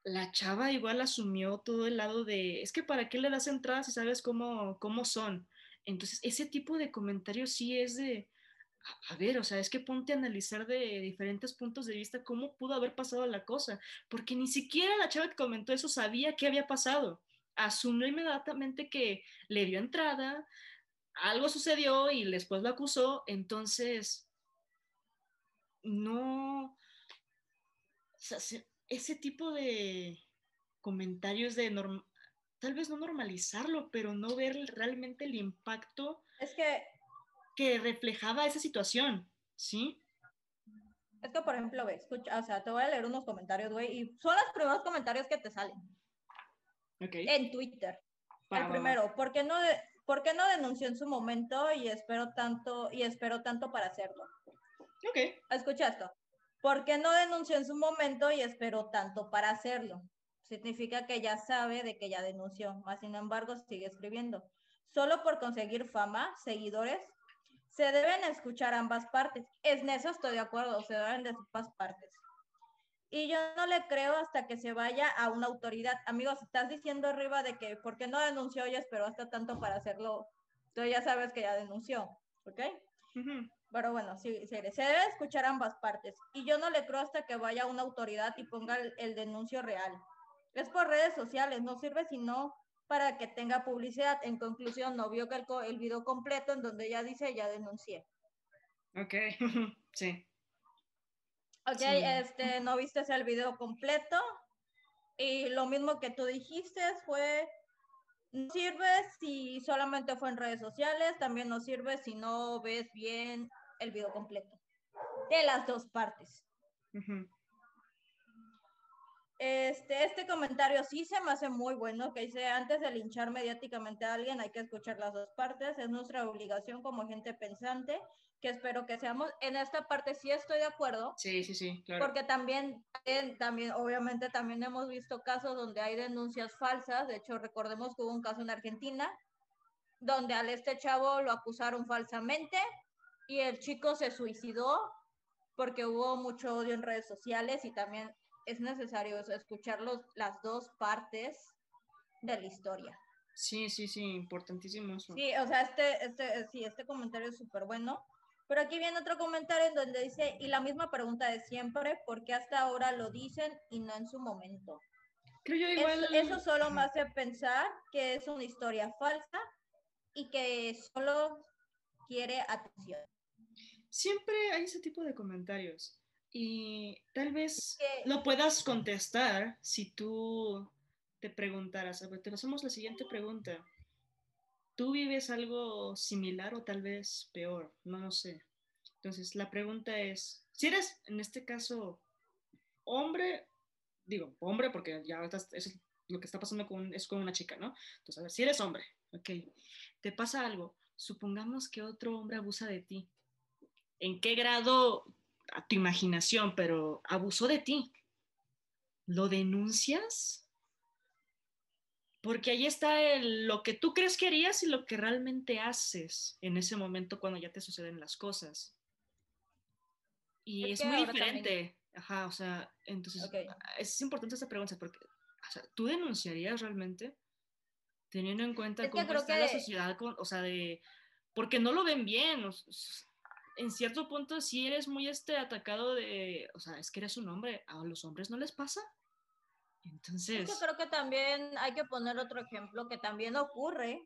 la chava igual asumió todo el lado de, es que para qué le das entrada si sabes cómo, cómo son. Entonces, ese tipo de comentarios sí es de, a, ver, o sea, es que ponte a analizar de diferentes puntos de vista cómo pudo haber pasado la cosa, porque ni siquiera la chava que comentó eso sabía qué había pasado. Asumió inmediatamente que le dio entrada, algo sucedió y después lo acusó, entonces no, o sea, ese tipo de comentarios de tal vez no normalizarlo, pero no ver realmente el impacto es que que reflejaba esa situación, ¿sí? Es que, por ejemplo, ve, escucha, o sea, te voy a leer unos comentarios, güey, y son los primeros comentarios que te salen. Ok. En Twitter. el primero, ¿por qué no, ¿por qué no denunció en su momento y espero tanto, y espero tanto para hacerlo? Ok. Escucha esto. ¿Por qué no denunció en su momento y esperó tanto para hacerlo? Significa que ya sabe de que ya denunció, más sin embargo sigue escribiendo. Solo por conseguir fama, seguidores, se deben escuchar ambas partes. En eso estoy de acuerdo, se deben de ambas partes. Y yo no le creo hasta que se vaya a una autoridad. Amigos, estás diciendo arriba de que, ¿por qué no denunció y esperó hasta tanto para hacerlo? Tú ya sabes que ya denunció, ¿ok? Pero bueno, sí, se debe escuchar ambas partes. Y yo no le creo hasta que vaya una autoridad y ponga el, denuncio real. Es por redes sociales, no sirve si no para que tenga publicidad. En conclusión, no vio que el, el video completo en donde ella dice ya denuncié. Ok, [LAUGHS] sí. Ok, este, no viste el video completo. Y lo mismo que tú dijiste fue, no sirve si solamente fue en redes sociales, también no sirve si no ves bien el video completo. De las dos partes. Este, este comentario sí se me hace muy bueno, que dice, antes de linchar mediáticamente a alguien hay que escuchar las dos partes, es nuestra obligación como gente pensante, que espero que seamos. En esta parte sí estoy de acuerdo. Sí, sí, sí, claro. Porque también, también, obviamente también hemos visto casos donde hay denuncias falsas, de hecho recordemos que hubo un caso en Argentina, donde al este chavo lo acusaron falsamente y el chico se suicidó porque hubo mucho odio en redes sociales y también es necesario escuchar las dos partes de la historia. Sí, sí, sí, importantísimo eso. Sí, o sea, este, este, sí, este comentario es súper bueno. Pero aquí viene otro comentario en donde dice, y la misma pregunta de siempre, ¿por qué hasta ahora lo dicen y no en su momento? Creo yo igual... Eso, eso solo me hace pensar que es una historia falsa y que solo quiere atención. Siempre hay ese tipo de comentarios. Y tal vez lo puedas contestar si tú te preguntaras. A ver, te hacemos la siguiente pregunta. ¿Tú vives algo similar o tal vez peor? No lo sé. Entonces, la pregunta es, si eres, en este caso, hombre, digo, hombre, porque ya es lo que está pasando con, es con una chica, ¿no? Entonces, a ver, si eres hombre, ok, te pasa algo, supongamos que otro hombre abusa de ti. ¿En qué grado a tu imaginación, pero abusó de ti. ¿Lo denuncias? Porque ahí está lo que tú crees que harías y lo que realmente haces en ese momento cuando ya te suceden las cosas. Y es, muy diferente. Ajá, o sea, entonces es importante esta pregunta porque, o sea, ¿tú denunciarías realmente? Teniendo en cuenta cómo está la sociedad, o sea, de, porque no lo ven bien. O, en cierto punto sí eres muy este atacado de, o sea, es que eres un hombre, a los hombres no les pasa. Entonces... Yo creo que también hay que poner otro ejemplo que también ocurre.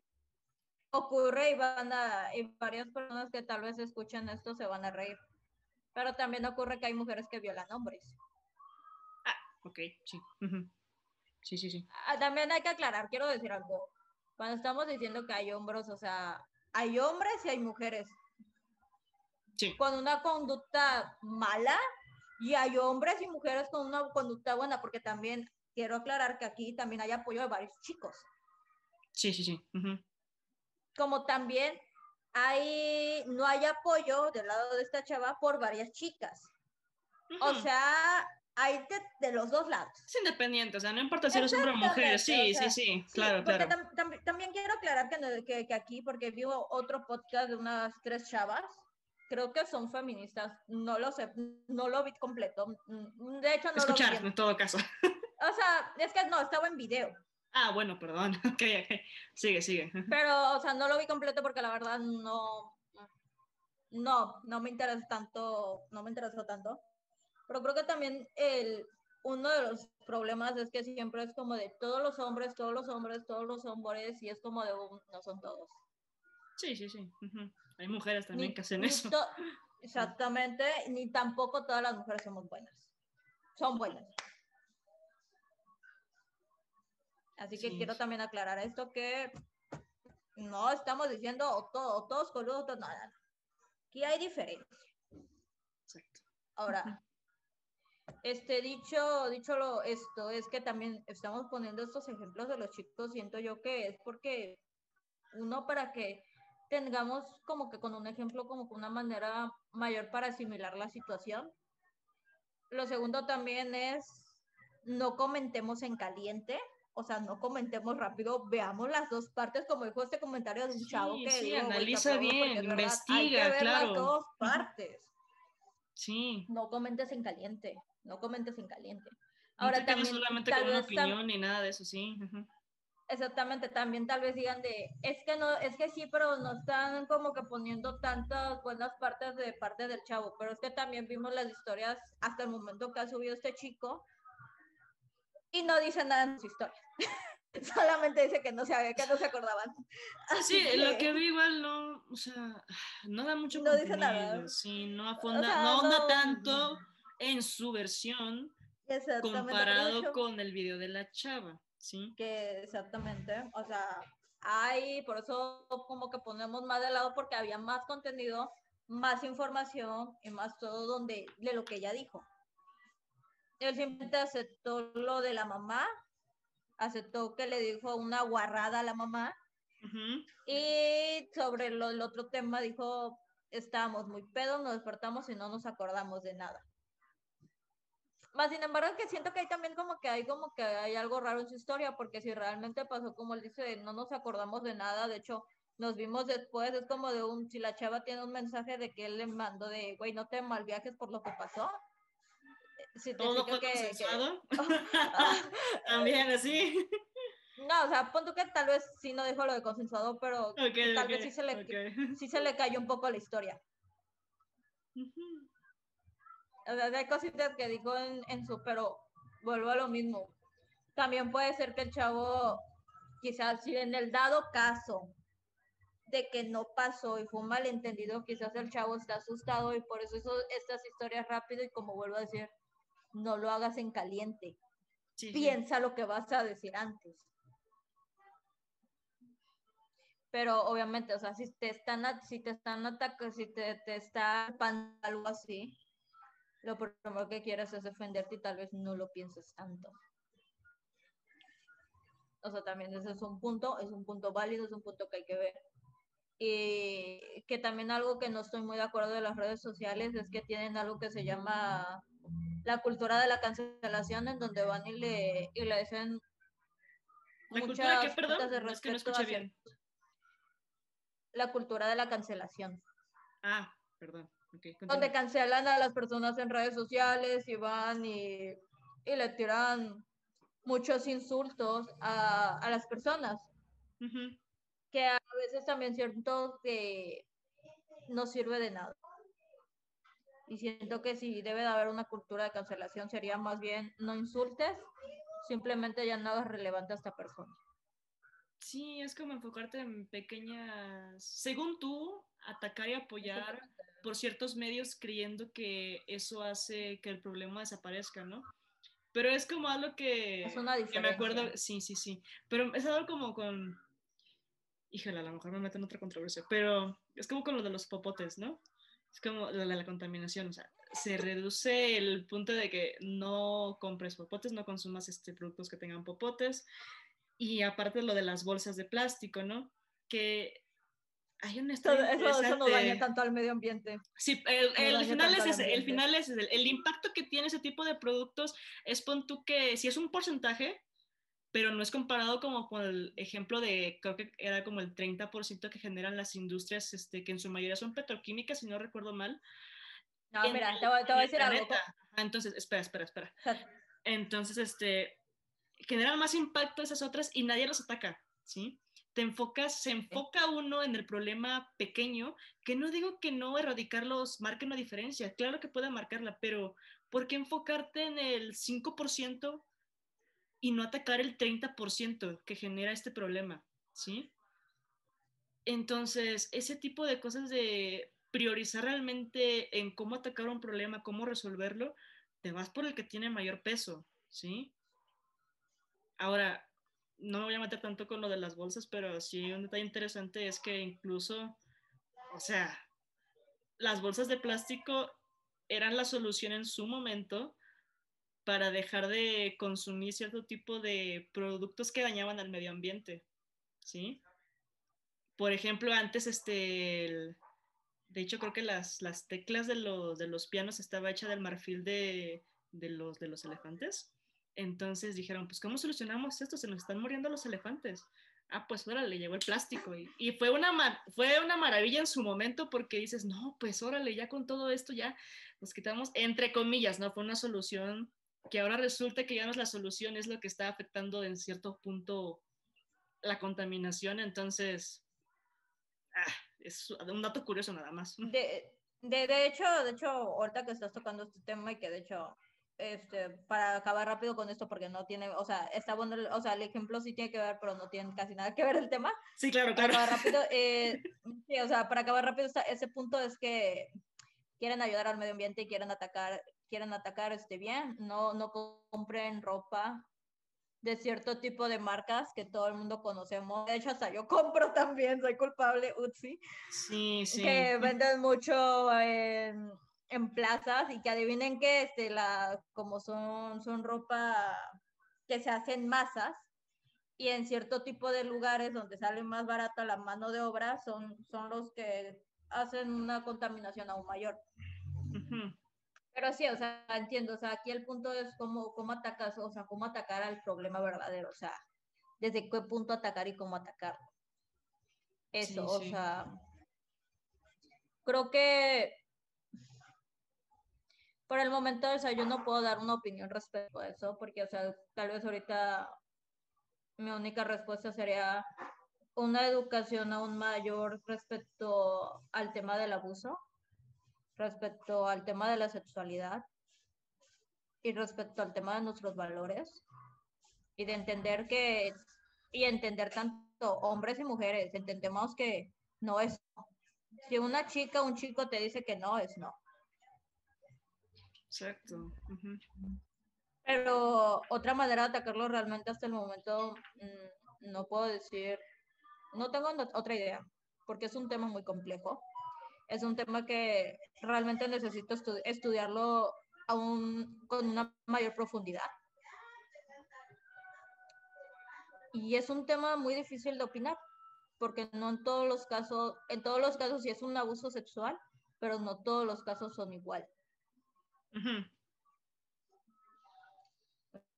Ocurre y van a, y varias personas que tal vez escuchen esto se van a reír. Pero también ocurre que hay mujeres que violan hombres. Ah, ok, sí. Sí, sí, sí. Ah, también hay que aclarar, quiero decir algo. Cuando estamos diciendo que hay hombres, o sea, hay hombres y hay mujeres con una conducta mala y hay hombres y mujeres con una conducta buena, porque también quiero aclarar que aquí también hay apoyo de varios chicos. Sí, sí, sí. Como también hay, no hay apoyo del lado de esta chava por varias chicas. O sea, hay de, los dos lados. Es independiente, o sea, no importa si eres hombre o mujer. Sí, sí, sí, claro, claro. también quiero aclarar que, que, que, aquí, porque vivo otro podcast de unas tres chavas, creo que son feministas, no lo sé, no lo vi completo. Mm, de hecho, no Escuchar, lo vi. en todo caso. [LAUGHS] O sea, es que no, estaba en video. Ah, bueno, perdón. [LAUGHS] Ok, Sigue, sigue. Pero, o sea, no lo vi completo porque la verdad no. no, no me interesa tanto, no me interesó tanto. Pero creo que también el, uno de los problemas es que siempre es como de todos los hombres, todos los hombres, todos los hombres, y es como de no son todos. Sí, sí, sí. Hay mujeres también que hacen eso. Exactamente, ni tampoco todas las mujeres somos buenas. Son buenas. Así que quiero también aclarar esto que no estamos diciendo o, todo, todos coludos, nada. Aquí hay diferencia. Exacto. Ahora, este dicho, dicho lo, esto es que también estamos poniendo estos ejemplos de los chicos, siento yo que es porque uno para que tengamos como que con un ejemplo, como con una manera mayor para asimilar la situación. Lo segundo también es no comentemos en caliente, o sea, no comentemos rápido, veamos las dos partes, como dijo este comentario de un chavo que sí, analiza bien, investiga, hay claro. Las dos partes. Sí. No comentes en caliente, no comentes en caliente. Ahora no también solamente con una opinión ni nada de eso, sí. Exactamente, también tal vez digan de, es que no, es que sí, pero no están como que poniendo tantas buenas partes de parte del chavo, pero es que también vimos las historias hasta el momento que ha subido este chico y no dice nada en su historia. [LAUGHS] Solamente dice que no se que no se acordaban. sí, lo que vi igual no, o sea, no da mucho no dice nada. Sí, no afonda, no onda tanto en su versión comparado con el video de la chava. Sí. Que exactamente, o sea, hay, por eso como que ponemos más de lado porque había más contenido, más información y más todo donde, de lo que ella dijo. Él simplemente aceptó lo de la mamá, aceptó que le dijo una guarrada a la mamá y sobre lo, el otro tema dijo, estábamos muy pedos, nos despertamos y no nos acordamos de nada. Más sin embargo, que siento que hay también como que hay como que hay algo raro en su historia, porque si realmente pasó como él dice, no nos acordamos de nada, de hecho, nos vimos después, es como de un, si la chava tiene un mensaje de que él le mandó de, güey, no te mal viajes por lo que pasó. Si te ¿Todo fue que, [LAUGHS] [LAUGHS] También así. No, o sea, punto que tal vez sí no dijo lo de consensuado, pero tal vez sí se, le, sí se le cayó un poco la historia hay cositas que dijo en, en su, pero vuelvo a lo mismo. También puede ser que el chavo, quizás si en el dado caso de que no pasó y fue un malentendido, quizás el chavo está asustado y por eso hizo estas historias rápido y como vuelvo a decir, no lo hagas en caliente. Piensa lo que vas a decir antes. Pero obviamente, o sea, si te están, si te están atacando, si te, te está algo así, lo primero que quieras es defenderte y tal vez no lo pienses tanto. O sea, también ese es un punto, es un punto válido, es un punto que hay que ver. Y que también algo que no estoy muy de acuerdo de las redes sociales es que tienen algo que se llama la cultura de la cancelación, en donde van y le, y le dicen ¿La cultura perdón? De es que no escuché bien. La cultura de la cancelación. Ah, perdón donde cancelan a las personas en redes sociales y van y, y le tiran muchos insultos a, a las personas. Que a veces también siento que no sirve de nada. Y siento que si debe de haber una cultura de cancelación sería más bien no insultes, simplemente ya no hagas relevante a esta persona. Sí, es como enfocarte en pequeñas, según tú, atacar y apoyar por ciertos medios creyendo que eso hace que el problema desaparezca, ¿no? Pero es como algo que, es una que me acuerdo, sí, sí, sí, pero es algo como con, híjole, a lo mejor me meten en otra controversia, pero es como con lo de los popotes, ¿no? Es como lo de la contaminación, o sea, se reduce el punto de que no compres popotes, no consumas este, productos que tengan popotes, y aparte lo de las bolsas de plástico, ¿no? Que hay un eso, eso, no daña tanto al medio ambiente. Sí, el, el final es ese, el final es ese. El impacto que tiene ese tipo de productos es pon tú que si es un porcentaje, pero no es comparado como con el ejemplo de, creo que era como el 30% que generan las industrias, este, que en su mayoría son petroquímicas, si no recuerdo mal. No, mira, te voy, a decir algo. Entonces, espera, espera, espera. [LAUGHS] Entonces, este, generan más impacto esas otras y nadie los ataca, ¿sí? Te enfocas, se enfoca uno en el problema pequeño, que no digo que no erradicarlos marque una diferencia, claro que puede marcarla, pero ¿por qué enfocarte en el 5% y no atacar el 30% que genera este problema? ¿Sí? Entonces, ese tipo de cosas de priorizar realmente en cómo atacar un problema, cómo resolverlo, te vas por el que tiene mayor peso, ¿sí? Ahora, no me voy a meter tanto con lo de las bolsas, pero sí un detalle interesante es que incluso, o sea, las bolsas de plástico eran la solución en su momento para dejar de consumir cierto tipo de productos que dañaban al medio ambiente, ¿sí? Por ejemplo, antes, este, de hecho, creo que las, las teclas de, de los pianos estaba hecha del marfil de, de, los, de los elefantes. Entonces dijeron, pues, ¿cómo solucionamos esto? Se nos están muriendo los elefantes. Ah, pues órale, llegó el plástico. Y, fue, una, fue una maravilla en su momento porque dices, no, pues órale, ya con todo esto ya nos quitamos, entre comillas, ¿no? Fue una solución que ahora resulta que ya no es la solución, es lo que está afectando en cierto punto la contaminación. Entonces, ah, es un dato curioso nada más. De, de, de hecho, de hecho, ahorita que estás tocando este tema y que de hecho este, para acabar rápido con esto, porque no tiene, o sea, está bueno, o sea, el ejemplo sí tiene que ver, pero no tiene casi nada que ver el tema. Sí, claro, claro. Para acabar rápido, [LAUGHS] eh, sí, o sea, para acabar rápido, ese punto es que quieren ayudar al medio ambiente y quieren atacar, quieren atacar este bien, no, no compren ropa de cierto tipo de marcas que todo el mundo conocemos. De hecho, hasta yo compro también, soy culpable, Utsi. Sí, sí. Que venden mucho en en plazas y que adivinen que este, la, como son, son ropa que se hacen masas y en cierto tipo de lugares donde sale más barata la mano de obra son, son los que hacen una contaminación aún mayor. Pero sí, o sea, entiendo, o sea, aquí el punto es cómo, cómo atacas, o sea, cómo atacar al problema verdadero, o sea, desde qué punto atacar y cómo atacarlo. Eso, o sea, creo que por el momento, o sea, yo no puedo dar una opinión respecto a eso, porque, o sea, tal vez ahorita mi única respuesta sería una educación aún mayor respecto al tema del abuso, respecto al tema de la sexualidad y respecto al tema de nuestros valores y de entender que, y entender tanto hombres y mujeres, entendemos que no es, si una chica un chico te dice que no, es no. Exacto. Pero otra manera de atacarlo realmente hasta el momento mm, no puedo decir, no tengo otra idea, porque es un tema muy complejo. Es un tema que realmente necesito estudiarlo aún con una mayor profundidad. Y es un tema muy difícil de opinar, porque no en todos los casos, en todos los casos sí es un abuso sexual, pero no todos los casos son igual.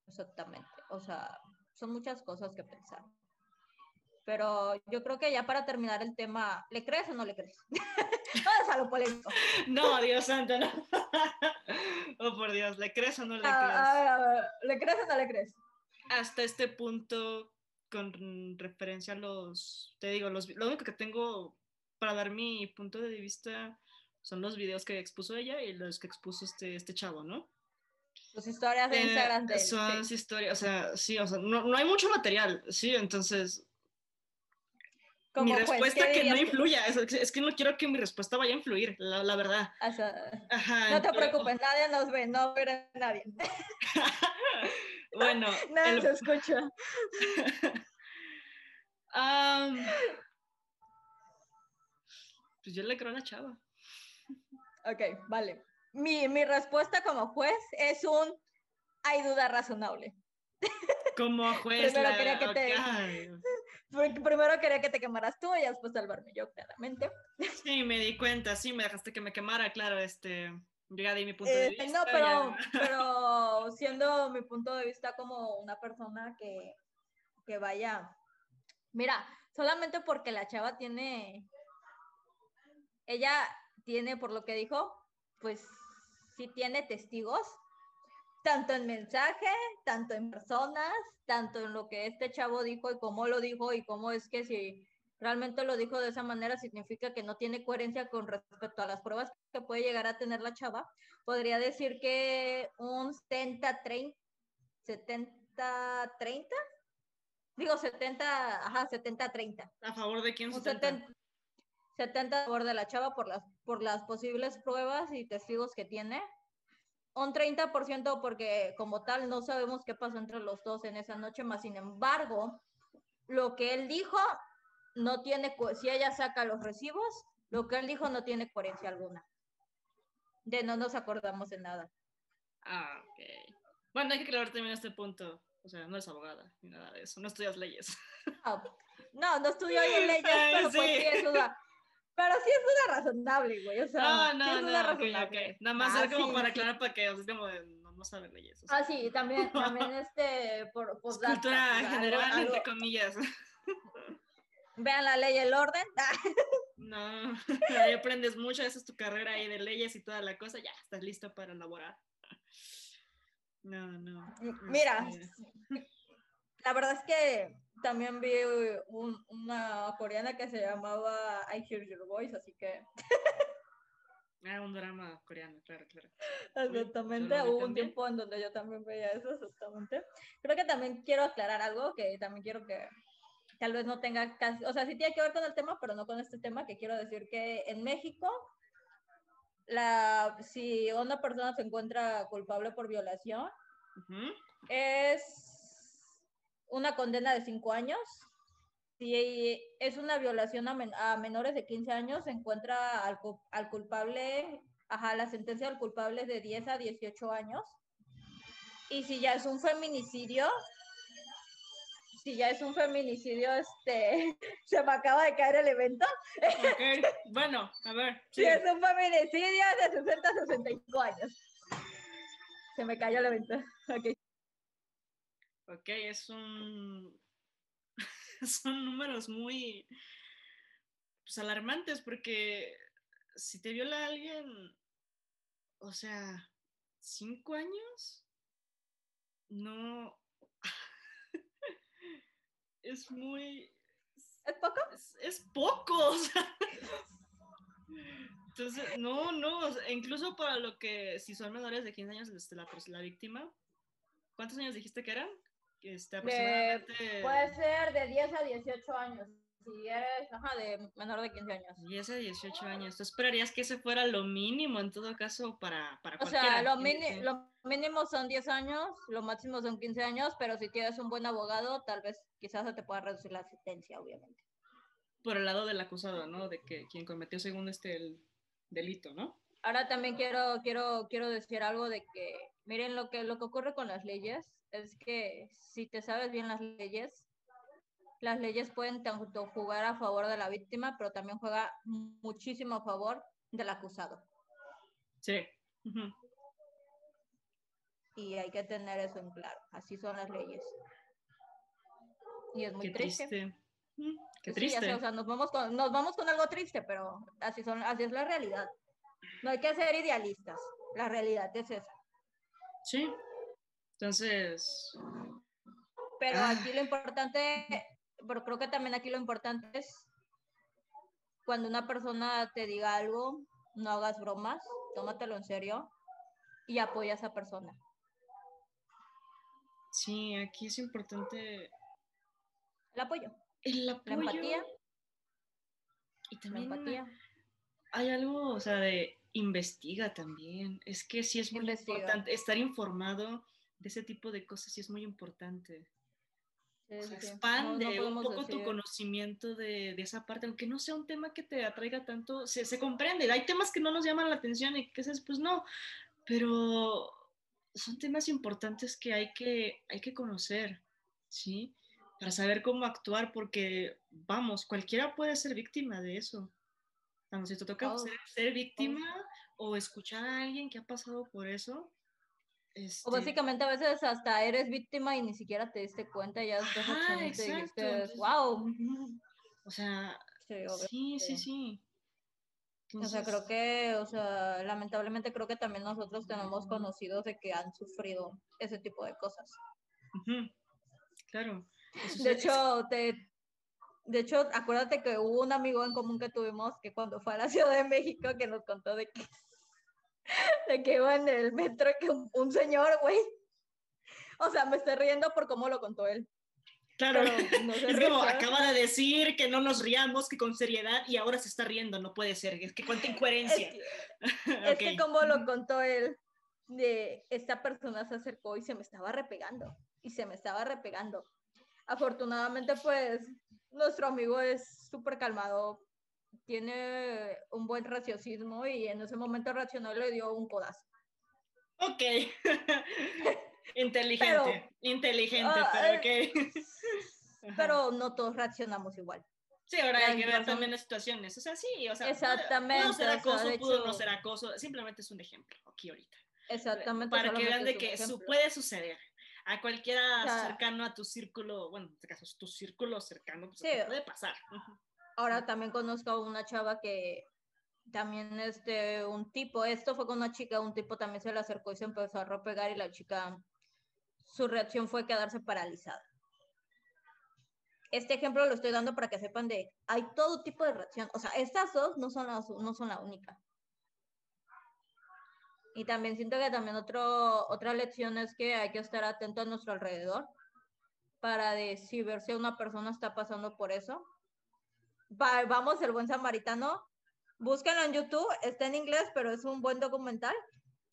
Exactamente. O sea, son muchas cosas que pensar. Pero yo creo que ya para terminar el tema, ¿le crees o no le crees? [LAUGHS] Vamos a lo polémico. No, Dios santo, no. [LAUGHS] oh, por Dios, ¿le crees o no le crees? A ver, ¿le crees o no le crees? Hasta este punto, con referencia a los, te digo, los, lo único que tengo para dar mi punto de vista son los videos que expuso ella y los que expuso este, este chavo, ¿no? Sus historias de eh, Instagram. De son historias, o sea, sí, o sea, no, no, hay mucho material, sí, entonces... mi pues, respuesta que no influya, es, es, que no quiero que mi respuesta vaya a influir, la, la verdad. O sea, Ajá, no te preocupes, nadie nos ve, no ve nadie. [LAUGHS] bueno. [LAUGHS] Nadie el... se escucha. [LAUGHS] um, pues yo le creo a la chava. Ok, vale. Mi, mi respuesta como juez es un hay duda razonable. Como [LAUGHS] juez. primero, quería que te, [LAUGHS] primero quería que te quemaras tú y después salvarme yo, claramente. Sí, me di cuenta, sí, me dejaste que me quemara, claro, este, yo ya di mi punto de eh, vista. No, pero, [LAUGHS] pero siendo mi punto de vista como una persona que, que vaya, mira, solamente porque la chava tiene, ella tiene, por lo que dijo, pues sí tiene testigos, tanto en mensaje, tanto en personas, tanto en lo que este chavo dijo y cómo lo dijo y cómo es que si realmente lo dijo de esa manera significa que no tiene coherencia con respecto a las pruebas que puede llegar a tener la chava. Podría decir que un 70-30, 70-30, digo 70, ajá, 70-30. ¿A favor de quién? 70, 70 a favor de la chava por las, por las posibles pruebas y testigos que tiene. Un 30% porque como tal no sabemos qué pasó entre los dos en esa noche, más sin embargo, lo que él dijo no tiene, si ella saca los recibos, lo que él dijo no tiene coherencia alguna. De no nos acordamos de nada. Ah, ok. Bueno, hay que aclarar también este punto. O sea, no es abogada ni nada de eso. No estudias leyes. Ah, no, no estudio [LAUGHS] leyes, pero pues sí es una, pero sí es una razonable, güey. O sea, no, no, sí es no, una okay, razonable. ok. Nada más Ah, era como sí, para sí. aclarar para que, o sea, es como de, no, no saben leyes. o sea, Ah, sí, también, [LAUGHS] también este, por, por es cultura general, algo- entre comillas. [LAUGHS] Vean la ley y el orden. [LAUGHS] No, ahí aprendes mucho, esa es tu carrera ahí de leyes y toda la cosa, ya estás listo para elaborar. No, no. Mira, este, la verdad es que también vi un- una coreana que se llamaba I Hear Your Voice, así que Ah, un drama coreano, claro, claro. exactamente hubo un tiempo en donde yo también veía eso, exactamente. Creo que también quiero aclarar algo que también quiero que tal vez no tenga casi, o sea, sí tiene que ver con el tema, pero no con este tema, que quiero decir que en México, la, si una persona se encuentra culpable por violación, Ujú. es una condena de cinco años. Si es una violación a, men- a menores de 15 años, se encuentra al, cu- al culpable, ajá, la sentencia al culpable es de 10 a 18 años. Y si ya es un feminicidio, si ya es un feminicidio, este, [LAUGHS] se me acaba de caer el evento. [LAUGHS] Bueno, a ver. Si sigue. es un feminicidio, de 60 a 65 años. Se me cayó el evento. Ok. Ok, es un. [LAUGHS] Son números muy. Pues alarmantes, porque si te viola alguien. O sea, ¿cinco años? No. [LAUGHS] es muy. ¿Es poco? Es, es poco, [LAUGHS] o sea. Entonces, no, no, sea, incluso para lo que, si son menores de 15 años, este, la, pers- la víctima, ¿cuántos años dijiste que eran? Este, aproximadamente... Puede ser de 10 a 18 años. Si eres ajá, de menor de 15 años. 10 a 18 años. ¿Tú esperarías que ese fuera lo mínimo en todo caso para, para O sea, lo, mini- lo mínimo son 10 años, lo máximo son 15 años, pero si tienes un buen abogado, tal vez quizás se te pueda reducir la sentencia, obviamente. Por el lado del acusado, ¿no? De que quien cometió según este el delito, ¿no? Ahora también quiero, quiero, quiero decir algo de que, miren, lo que, lo que ocurre con las leyes es que si te sabes bien las leyes, las leyes pueden tanto jugar a favor de la víctima, pero también juega muchísimo a favor del acusado. Sí. Y hay que tener eso en claro. Así son las leyes. Y es muy Qué triste. triste. Mm, Qué Sí, ya sé, triste. o sea, nos vamos, con, nos vamos con algo triste, pero así, son, así es la realidad. No hay que ser idealistas. La realidad es esa. Sí. Entonces, Pero Ah. aquí lo importante, pero creo que también aquí lo importante es cuando una persona te diga algo, no hagas bromas, tómatelo en serio y apoya a esa persona. sí, aquí es importante El apoyo, el la apoyo. empatía, Y la también empatía. hay algo, o sea, de investiga también. Es que sí es muy Investiga. importante estar informado de ese tipo de cosas, sí es muy importante. O sea, sí. No- expande no un poco tu decir- conocimiento de, de esa parte, aunque no sea un tema que te atraiga tanto, se, se comprende. Hay temas que no nos llaman la atención y que dices, pues no, pero son temas importantes que hay que, hay que conocer, ¿sí? Para saber cómo actuar, porque, vamos, cualquiera puede ser víctima de eso. Cuando si te toca Todos, ser, ser víctima o escuchar a alguien que ha pasado por eso, O este, básicamente a veces hasta eres víctima y ni siquiera te diste cuenta, ya después Ajá, exacto, dijiste, entonces- wow. o sea, Sí. Sí, sí, sí. sí. o sea, creo que, o sea, lamentablemente creo que también nosotros tenemos conocidos de que han sufrido ese tipo de cosas. Claro. De hecho, te, de hecho, acuérdate que hubo un amigo en común que tuvimos que cuando fue a la Ciudad de México que nos contó de que, [LAUGHS] de que iba en el metro que un, señor, güey. O sea, me estoy riendo por cómo lo contó él. Claro, [LAUGHS] es como acaba de decir que no nos riamos, que con seriedad, y ahora se está riendo, no puede ser, es que cuánta [LAUGHS] incoherencia. Es que, como lo contó él, de esta persona se acercó y se me estaba repegando, y se me estaba repegando. Afortunadamente, pues, nuestro amigo es súper calmado, tiene un buen raciocismo y en ese momento reaccionó y le dio un codazo. Ok. [LAUGHS] inteligente, inteligente, ah, pero eh, [LAUGHS] ok. pero no todos reaccionamos igual. Sí, ahora hay que ver también las situaciones. O sea, sí, o sea, Exactamente, pudo ser acoso, pudo no ser acoso. Simplemente es un ejemplo aquí ahorita. Exactamente. Para que vean de que eso puede suceder. A cualquiera cercano a tu círculo, bueno, en este caso, tu círculo cercano, pues puede pasar. Ahora también conozco a una chava que también este, un tipo, esto fue con una chica, un tipo también se le acercó y se empezó a repegar y la chica, su reacción fue quedarse paralizada. Este ejemplo lo estoy dando para que sepan de, hay todo tipo de reacción, o sea, estas dos no son, las, no son la única. Y también siento que también otro, otra lección es que hay que estar atento a nuestro alrededor para decir ver si una persona está pasando por eso. Vamos, el buen samaritano, Búsquenlo en YouTube, está en inglés, pero es un buen documental.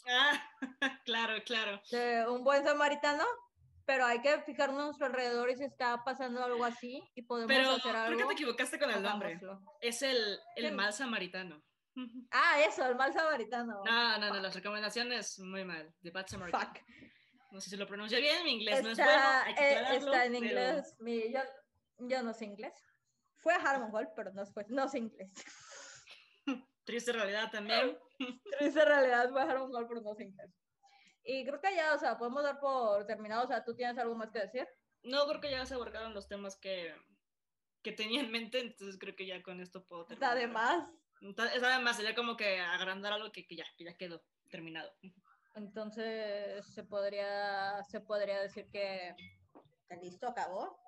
Ah, [LAUGHS] claro, claro. un buen samaritano, pero hay que fijarnos a nuestro alrededor y si está pasando algo así y podemos hacer algo. ¿Por qué te equivocaste con el nombre? Es el, el mal samaritano. [LAUGHS] Ah, eso, el mal samaritano. No, no, no, las recomendaciones muy mal. The Bad Samaritan. Fuck. No sé si lo pronuncio bien, mi inglés no es bueno. Hay que eh, está en inglés. Mi, yo, yo no sé inglés. Fue a Harmon Hall, pero no, fue, no sé inglés. [LAUGHS] Triste realidad también. [LAUGHS] Triste realidad, voy a un gol por no sin Y creo que ya, o sea, podemos dar por terminado. O sea, ¿tú tienes algo más que decir? No, creo que ya se abordaron los temas que, que tenía en mente, entonces creo que ya con esto puedo terminar. Además. Es además, sería como que agrandar algo que, que, ya, que ya quedó terminado. Entonces, se podría, se podría decir que, listo, acabó.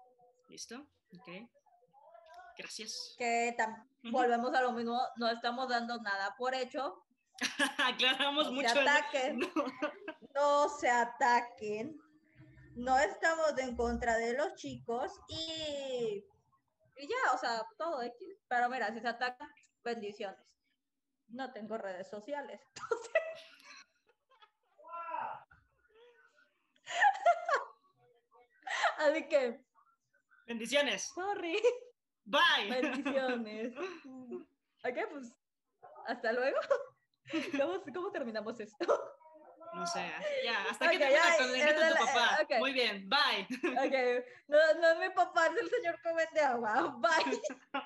¿Listo? Ok. Gracias. Que volvemos a lo mismo, no estamos dando nada por hecho. [LAUGHS] Aclaramos mucho. Se ataquen, [LAUGHS] no. se ataquen. No estamos en contra de los chicos y, y ya, o sea, todo X. Pero mira, si se atacan, bendiciones. No tengo redes sociales. [LAUGHS] Así que. Bendiciones. Sorry. Bye. Bendiciones. [LAUGHS] Ok, pues hasta luego. [LAUGHS] ¿Cómo, cómo terminamos esto? No sé, ya, hasta que termina con el de tu papá. Okay. Muy bien, bye. Ok, no, no es mi papá, es el señor vende agua. Bye. [LAUGHS]